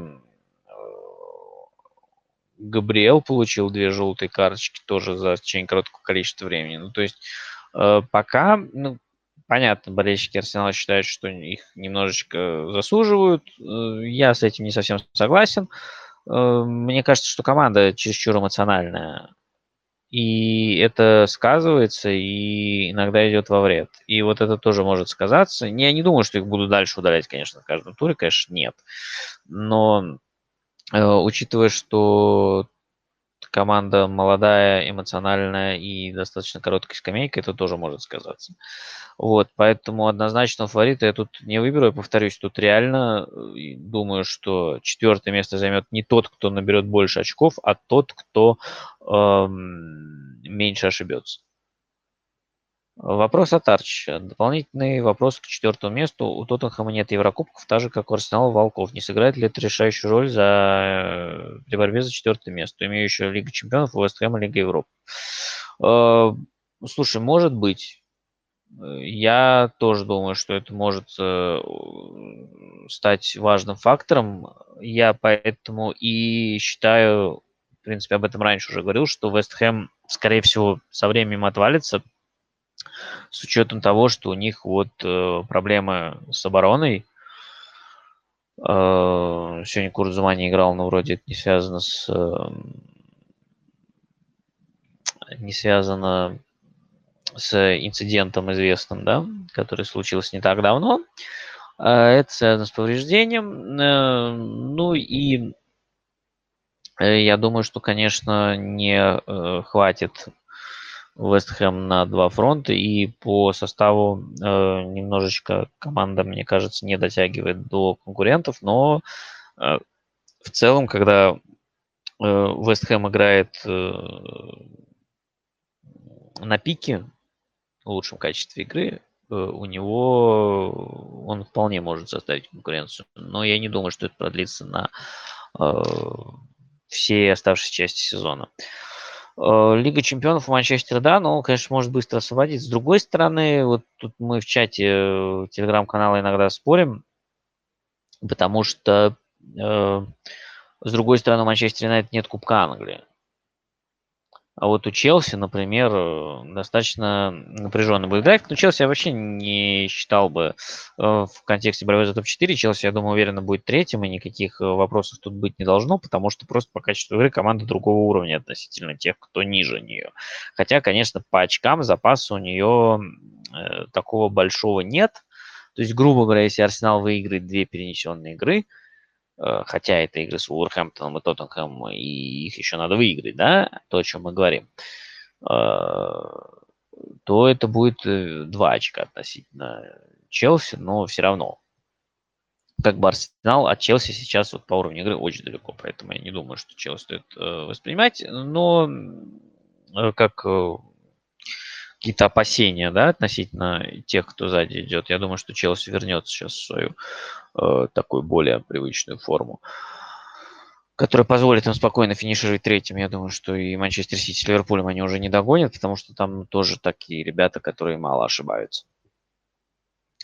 Габриэл получил две желтые карточки тоже за течение короткого количества времени. Ну, то есть пока, ну, понятно, болельщики Арсенала считают, что их немножечко заслуживают. Я с этим не совсем согласен. Э, мне кажется, что команда чересчур эмоциональная. И это сказывается и иногда идет во вред. И вот это тоже может сказаться. Я не думаю, что их буду дальше удалять, конечно, в каждом туре, конечно, нет. Но э, учитывая, что команда молодая, эмоциональная и достаточно короткой скамейка, это тоже может сказаться. Вот, поэтому однозначно фаворита я тут не выберу. Я повторюсь, тут реально э, думаю, что четвертое место займет не тот, кто наберет больше очков, а тот, кто эм, меньше ошибется. Вопрос от Арчича. Дополнительный вопрос к четвертому месту. У Тоттенхэма нет Еврокубков, так же, как у Арсенала Волков. Не сыграет ли это решающую роль за... при борьбе за четвертое место, имеющую Лига Чемпионов, у Вестхэма Лига Европы? Э, слушай, может быть. Я тоже думаю, что это может э, стать важным фактором. Я поэтому и считаю, в принципе, об этом раньше уже говорил, что Вестхэм, скорее всего, со временем отвалится, с учетом того, что у них вот э, проблемы с обороной. Э, сегодня Курзума не играл, но вроде это не связано с... Э, не связано с инцидентом известным, да, который случился не так давно. Э, это связано с повреждением. Ну и я думаю, что, конечно, не хватит Вест Хэм на два фронта, и по составу э, немножечко команда, мне кажется, не дотягивает до конкурентов, но э, в целом, когда э, Вест Хэм играет э, на пике, в лучшем качестве игры, э, у него он вполне может составить конкуренцию. Но я не думаю, что это продлится на э, все оставшиеся части сезона. Э, Лига чемпионов у Манчестера, да, но, конечно, может быстро освободить. С другой стороны, вот тут мы в чате э, телеграм-канала иногда спорим, потому что, э, с другой стороны, у Манчестера Юнайтед нет Кубка Англии. А вот у Челси, например, э, достаточно напряженный будет график. Но Челси я вообще не считал бы э, в контексте борьбы за топ-4. Челси, я думаю, уверенно будет третьим, и никаких э, вопросов тут быть не должно, потому что просто по качеству игры команда другого уровня относительно тех, кто ниже нее. Хотя, конечно, по очкам запаса у нее такого большого нет. То есть, грубо говоря, если Арсенал выиграет две перенесенные игры – хотя это игры с Уорхэмптоном и Тоттенхэмом, и их еще надо выиграть, да, то, о чем мы говорим, э, то это будет э, два очка относительно Челси, но все равно. Как бы Арсенал от Челси сейчас вот по уровню игры очень далеко, поэтому я не думаю, что Челси стоит воспринимать, но как какие-то опасения, да, относительно тех, кто сзади идет. Я думаю, что Челси вернется сейчас в свою э, такую более привычную форму, которая позволит им спокойно финишировать третьим. Я думаю, что и Манчестер Сити с Ливерпулем они уже не догонят, потому что там тоже такие ребята, которые мало ошибаются.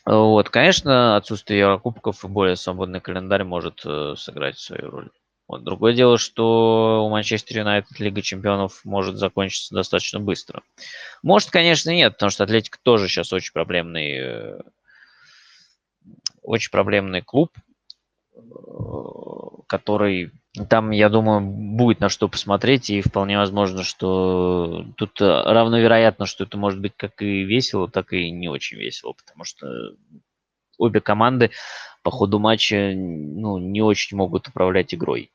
Вот, конечно, отсутствие Еврокубков и более свободный календарь может э, сыграть свою роль. Вот. Другое дело, что у Манчестер Юнайтед Лига Чемпионов может закончиться достаточно быстро. Может, конечно, нет, потому что Атлетик тоже сейчас очень проблемный, э, очень проблемный клуб, э, который там, я думаю, будет на что посмотреть, и вполне возможно, что тут равновероятно, что это может быть как и весело, так и не очень весело, потому что обе команды по ходу матча ну, не очень могут управлять игрой.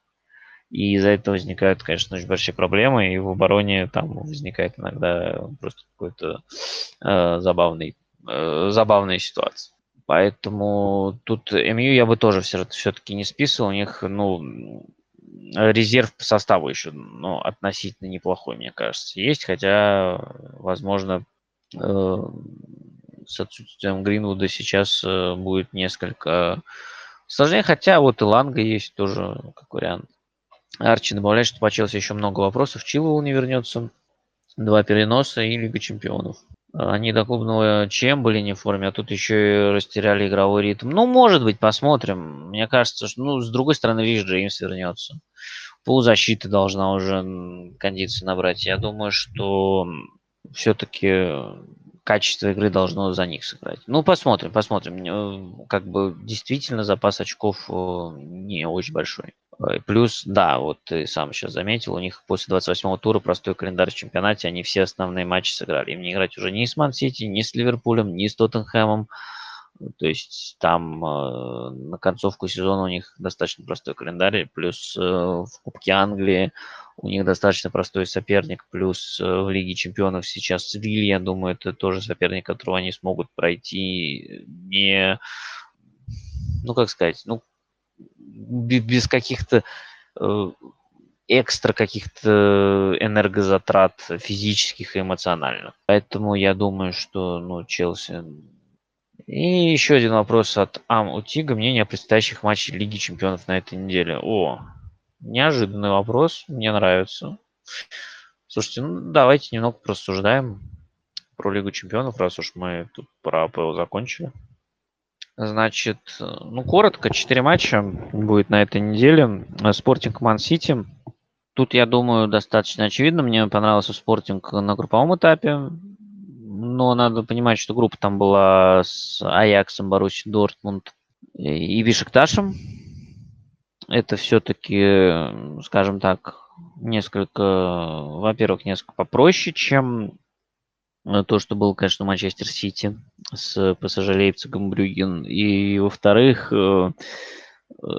И из-за этого возникают, конечно, очень большие проблемы, и в обороне там возникает иногда просто какой-то э, забавный, э, забавная ситуация. Поэтому тут МЮ я бы тоже все-таки не списывал. У них, ну, резерв по составу еще, ну, относительно неплохой, мне кажется, есть. Хотя, возможно, э, с отсутствием Гринвуда сейчас э, будет несколько сложнее. Хотя вот и Ланга есть тоже как вариант. Арчи добавляет, что по Челси еще много вопросов. Чилвелл не вернется. Два переноса и Лига Чемпионов. Они до клубного чем были не в форме, а тут еще и растеряли игровой ритм. Ну, может быть, посмотрим. Мне кажется, что, ну, с другой стороны, видишь, Джеймс вернется. Полузащита должна уже кондиции набрать. Я думаю, что все-таки качество игры должно за них сыграть. Ну, посмотрим, посмотрим. Э, как бы действительно запас очков э, не очень большой. Э, плюс, да, вот ты сам сейчас заметил, у них после 28-го тура простой календарь в чемпионате, они все основные матчи сыграли. Им не играть уже ни с Ман-Сити, ни с Ливерпулем, ни с Тоттенхэмом. То есть там э, на концовку сезона у них достаточно простой календарь, плюс э, в Кубке Англии у них достаточно простой соперник, плюс э, в Лиге Чемпионов сейчас Виль, я думаю, это тоже соперник, которого они смогут пройти не, ну как сказать, ну без каких-то э, экстра каких-то энергозатрат физических и эмоциональных. Поэтому я думаю, что ну, Челси... И еще один вопрос от Ам Утига. Мнение о предстоящих матчах Лиги Чемпионов на этой неделе. О, неожиданный вопрос. Мне нравится. Слушайте, ну давайте немного просуждаем про Лигу Чемпионов, раз уж мы тут про АПЛ закончили. Значит, ну, коротко, 4 матча будет на этой неделе. Спортинг Ман Сити. Тут, я думаю, достаточно очевидно. Мне понравился Спортинг на групповом этапе. Но надо понимать, что группа там была с Аяксом, Боруссией, Дортмунд и Бишекташем. Это все-таки, скажем так, несколько, во-первых, несколько попроще, чем Э, то, что был, конечно, Манчестер Сити с ПСЖ Лейпцигом Брюген. И, во-вторых, э,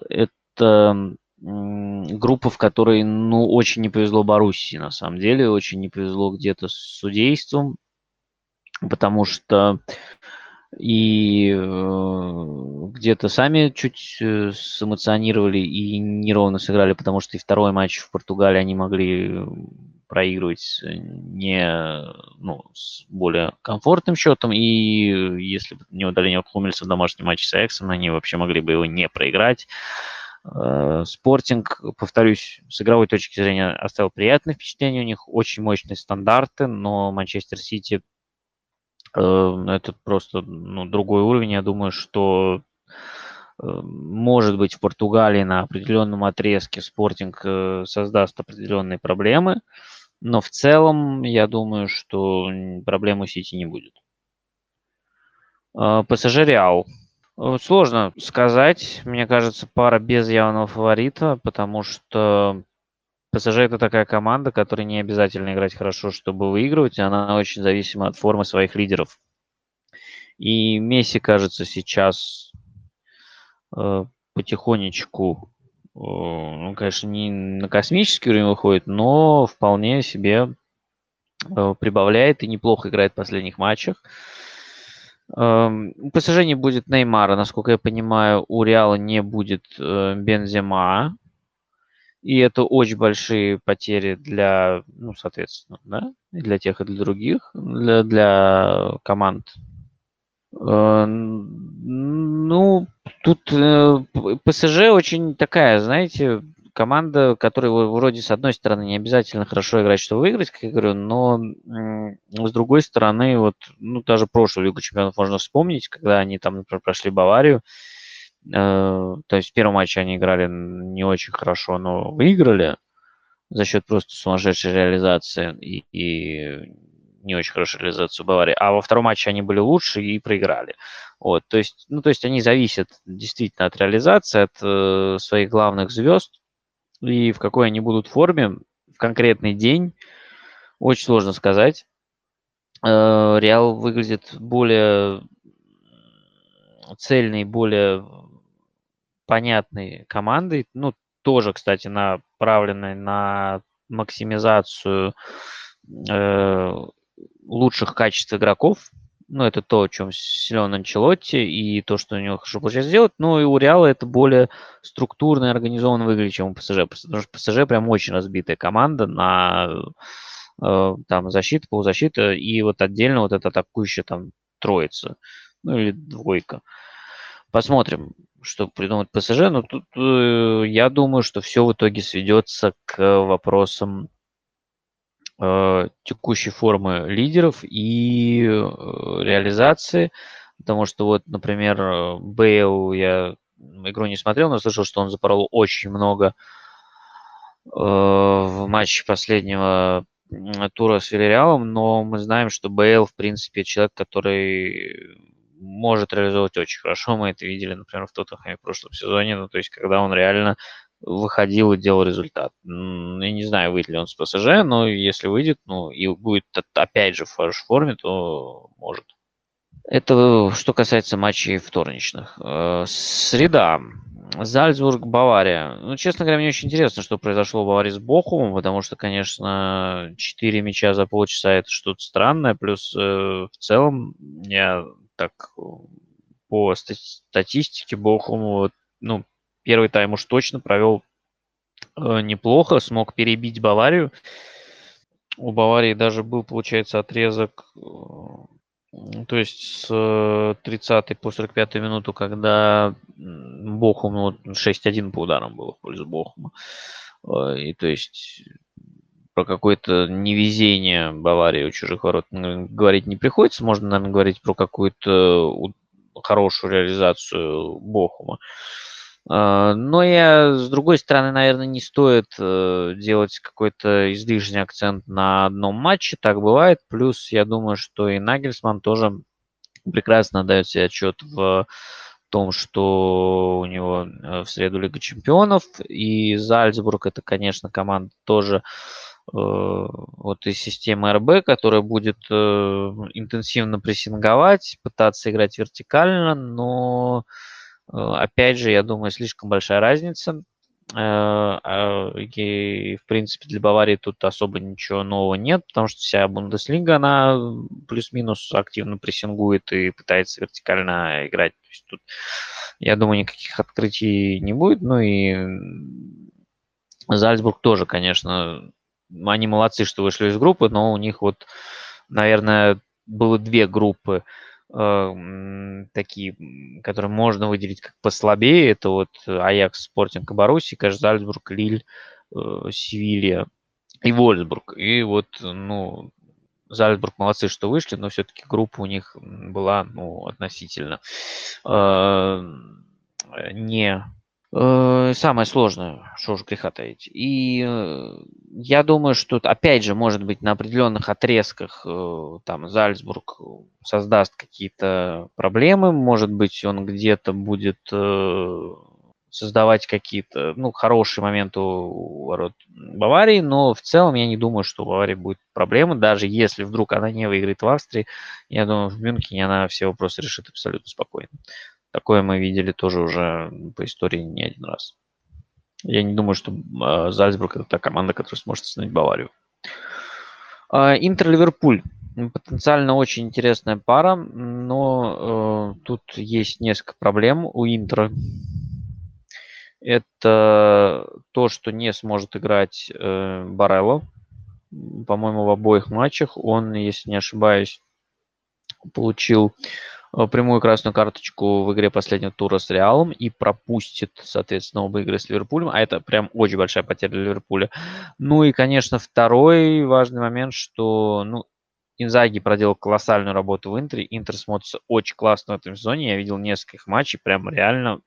это группа, в которой, ну, очень не повезло Боруссии, на самом деле, очень не повезло где-то с судейством, потому что и э, где-то сами чуть сэмоционировали и неровно сыграли, потому что и второй матч в Португалии они могли проигрывать э, не ну, с более комфортным счетом. И если бы не удаление Хумельса в домашнем матче с Эксом, они вообще могли бы его не проиграть. Э, Спортинг, повторюсь, с игровой точки зрения оставил приятное впечатление. У них очень мощные стандарты, но Манчестер Сити э, это просто ну, другой уровень. Я думаю, что может быть в Португалии на определенном отрезке Спортинг создаст определенные проблемы. Но в целом, я думаю, что проблем у Сити не будет. А, ПСЖ Реал. Сложно сказать. Мне кажется, пара без явного фаворита, потому что ПСЖ это такая команда, которой не обязательно играть хорошо, чтобы выигрывать. Она очень зависима от формы своих лидеров. И Месси, кажется, сейчас э, потихонечку ну, конечно, не на космический уровень выходит, но вполне себе э, прибавляет и неплохо играет в последних матчах. Эм, ПСЖ не будет Неймара, насколько я понимаю, у Реала не будет э, Бензема. И это очень большие потери для, ну, соответственно, да, для тех, и для других, для, для команд. Э, ну, тут э, ПСЖ очень такая, знаете, команда, которая вроде с одной стороны не обязательно хорошо играть, чтобы выиграть, как я говорю, но с другой стороны, вот, ну, даже прошлую Лигу Чемпионов можно вспомнить, когда они там, например, прошли Баварию, Э, то есть в первом матче они играли не очень хорошо, но выиграли за счет просто сумасшедшей реализации и, и не очень хорошей реализации Баварии. А во втором матче они были лучше и проиграли. Вот, то есть, ну, то есть они зависят действительно от реализации, от э, своих главных звезд и в какой они будут форме в конкретный день, очень сложно сказать. Э, Реал выглядит более цельный, более понятной командой, ну, тоже, кстати, направленной на максимизацию э, лучших качеств игроков. Ну, это то, о чем силен Анчелотти, и то, что у него хорошо получается сделать. Ну, и у Реала это более структурно и организованно выглядит, чем у ПСЖ. Потому что ПСЖ прям очень разбитая команда на э, там защита, полузащита, и вот отдельно вот эта атакующая там троица, ну или двойка. Посмотрим что придумать ПСЖ, но тут э, я думаю, что все в итоге сведется к вопросам текущей формы лидеров и э, реализации, потому что вот, например, Бейл я игру не смотрел, но слышал, что он запорол очень много э, в матче последнего тура с Вильяреалом, но мы знаем, что Бейл, в принципе, человек, который может реализовывать очень хорошо. Мы это видели, например, в Тоттенхэме в прошлом сезоне. Ну, то есть, когда он реально выходил и делал результат. Я не знаю, выйдет ли он с ПСЖ, но если выйдет, ну, и будет опять же в хорошей форме, то может. Это что касается матчей вторничных. Э, среда. Зальцбург, Бавария. Ну, честно говоря, мне очень интересно, что произошло в Баварии с Бохумом, потому что, конечно, 4 мяча за полчаса это что-то странное. Плюс э, в целом я так по статистике Бохум, ну, первый тайм уж точно провел э, неплохо, смог перебить Баварию. У Баварии даже был, получается, отрезок, э, то есть с 30 по 45 минуту, когда Бохум, ну, 6-1 по ударам было в пользу Бохума. Э, и то есть про какое-то невезение Баварии у чужих ворот говорить не приходится. Можно, наверное, говорить про какую-то хорошую реализацию Бохума. А, но я, с другой стороны, наверное, не стоит э, делать какой-то излишний акцент на одном матче. Так бывает. Плюс, я думаю, что и Нагельсман тоже прекрасно дает себе отчет в том, что у него э, в среду Лига Чемпионов. И Зальцбург это, конечно, команда тоже Э, вот из системы РБ, которая будет интенсивно прессинговать, пытаться играть вертикально, но опять же, я думаю, слишком большая разница. А, и, в принципе, для Баварии тут особо ничего нового нет, потому что вся Бундеслига, она плюс-минус активно прессингует и пытается вертикально играть. То есть тут, я думаю, никаких открытий не будет. Ну и Зальцбург тоже, конечно, они молодцы, что вышли из группы, но у них вот, наверное, было две группы э, такие, которые можно выделить как послабее. Это вот Аякс, Спортинг и Баруси, кажется, Зальцбург, Лиль, э, Севилья и Вольсбург. И вот, ну, Зальцбург молодцы, что вышли, но все-таки группа у них была, ну, относительно э, не Э, самое сложное, что уж греха таить. И э, я думаю, что, опять же, может быть, на определенных отрезках э, там Зальцбург создаст какие-то проблемы, может быть, он где-то будет создавать какие-то, ну, хорошие моменты у ворот Баварии, но в целом я не думаю, что у Баварии будет проблемы, даже если вдруг она не выиграет в Австрии, я думаю, в Мюнхене она все вопросы решит абсолютно спокойно. Такое мы видели тоже уже по истории не один раз. Я не думаю, что э, Зальцбург это та команда, которая сможет остановить Баварию. Э, Интер-Ливерпуль. Потенциально очень интересная пара, но э, тут есть несколько проблем у Интера. Это то, что не сможет играть э, Барелло. По-моему, в обоих матчах он, если не ошибаюсь, получил прямую красную карточку в игре последнего тура с Реалом и пропустит, соответственно, оба игры с Ливерпулем, а это прям очень большая потеря для Ливерпуля. Ну и, конечно, второй важный момент, что, ну, Инзаги проделал колоссальную работу в Интере. Интер смотрится очень классно в этом сезоне. Я видел несколько матчей, прям реально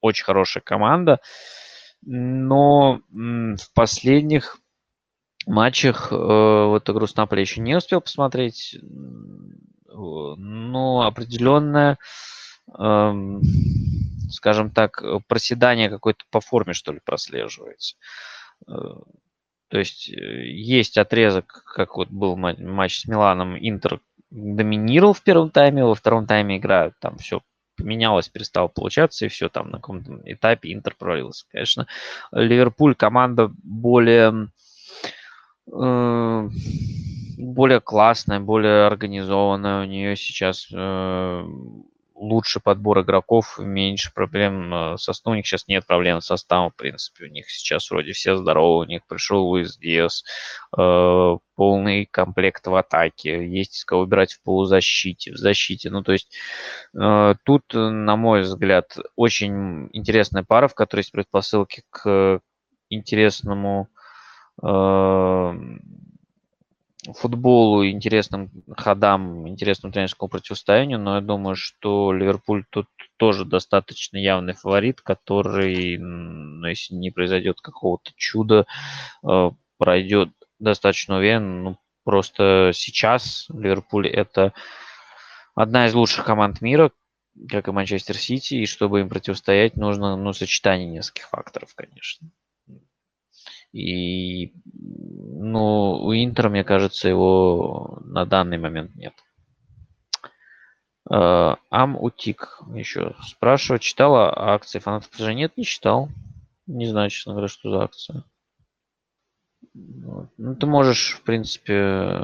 очень хорошая команда. Но в последних матчах э, вот игру с Наполи еще не успел посмотреть. Но определенное, эм, скажем так, проседание какое-то по форме, что ли, прослеживается. Э, то есть э, есть отрезок, как вот был матч с Миланом, Интер доминировал в первом тайме, во втором тайме игра там все поменялось, перестало получаться, и все там на каком-то этапе Интер провалился. Конечно, Ливерпуль команда более э, более классная, более организованная. У нее сейчас э, лучше подбор игроков, меньше проблем э, со составом. У них сейчас нет проблем с составом, в принципе. У них сейчас вроде все здоровы. У них пришел Луис Диас, э, полный комплект в атаке. Есть из кого выбирать в полузащите, в защите. Ну, то есть э, тут, на мой взгляд, очень интересная пара, в которой есть предпосылки к интересному э, футболу, интересным ходам, интересному тренерскому противостоянию, но я думаю, что Ливерпуль тут тоже достаточно явный фаворит, который, ну, если не произойдет какого-то чуда, э, пройдет достаточно уверенно. Ну, просто сейчас Ливерпуль это одна из лучших команд мира, как и Манчестер Сити, и чтобы им противостоять, нужно ну, сочетание нескольких факторов, конечно. И, ну, у Интера, мне кажется, его на данный момент нет. Uh, Амутик еще спрашивает, читала акции фанатов же нет, не читал. Не знаю, честно говоря, что за акция. Ну, ты можешь, в принципе,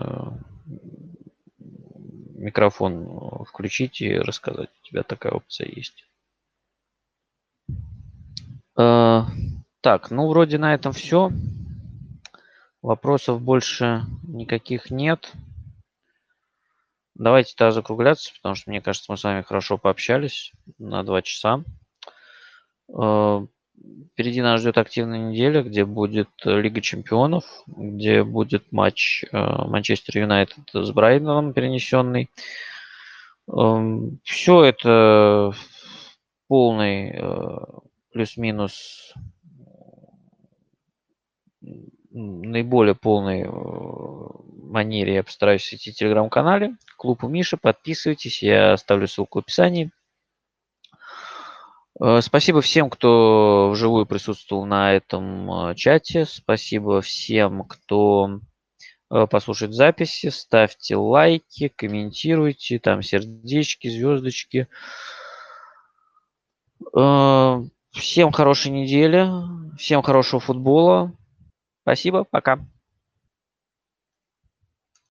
микрофон включить и рассказать. У тебя такая опция есть. Так, ну вроде на этом все. Вопросов больше никаких нет. Давайте тогда закругляться, потому что, мне кажется, мы с вами хорошо пообщались на два часа. Э, впереди нас ждет активная неделя, где будет Лига Чемпионов, где будет матч э, Манчестер Юнайтед с Брайденом перенесенный. Эм, все это полный э, плюс-минус наиболее полной э, манере я постараюсь идти в телеграм-канале. Клуб у Миши. Подписывайтесь. Я оставлю ссылку в описании. Э, спасибо всем, кто вживую присутствовал на этом э, чате. Спасибо всем, кто послушает записи. Ставьте лайки, комментируйте, там сердечки, звездочки. Всем хорошей недели, всем хорошего футбола. Спасибо, пока.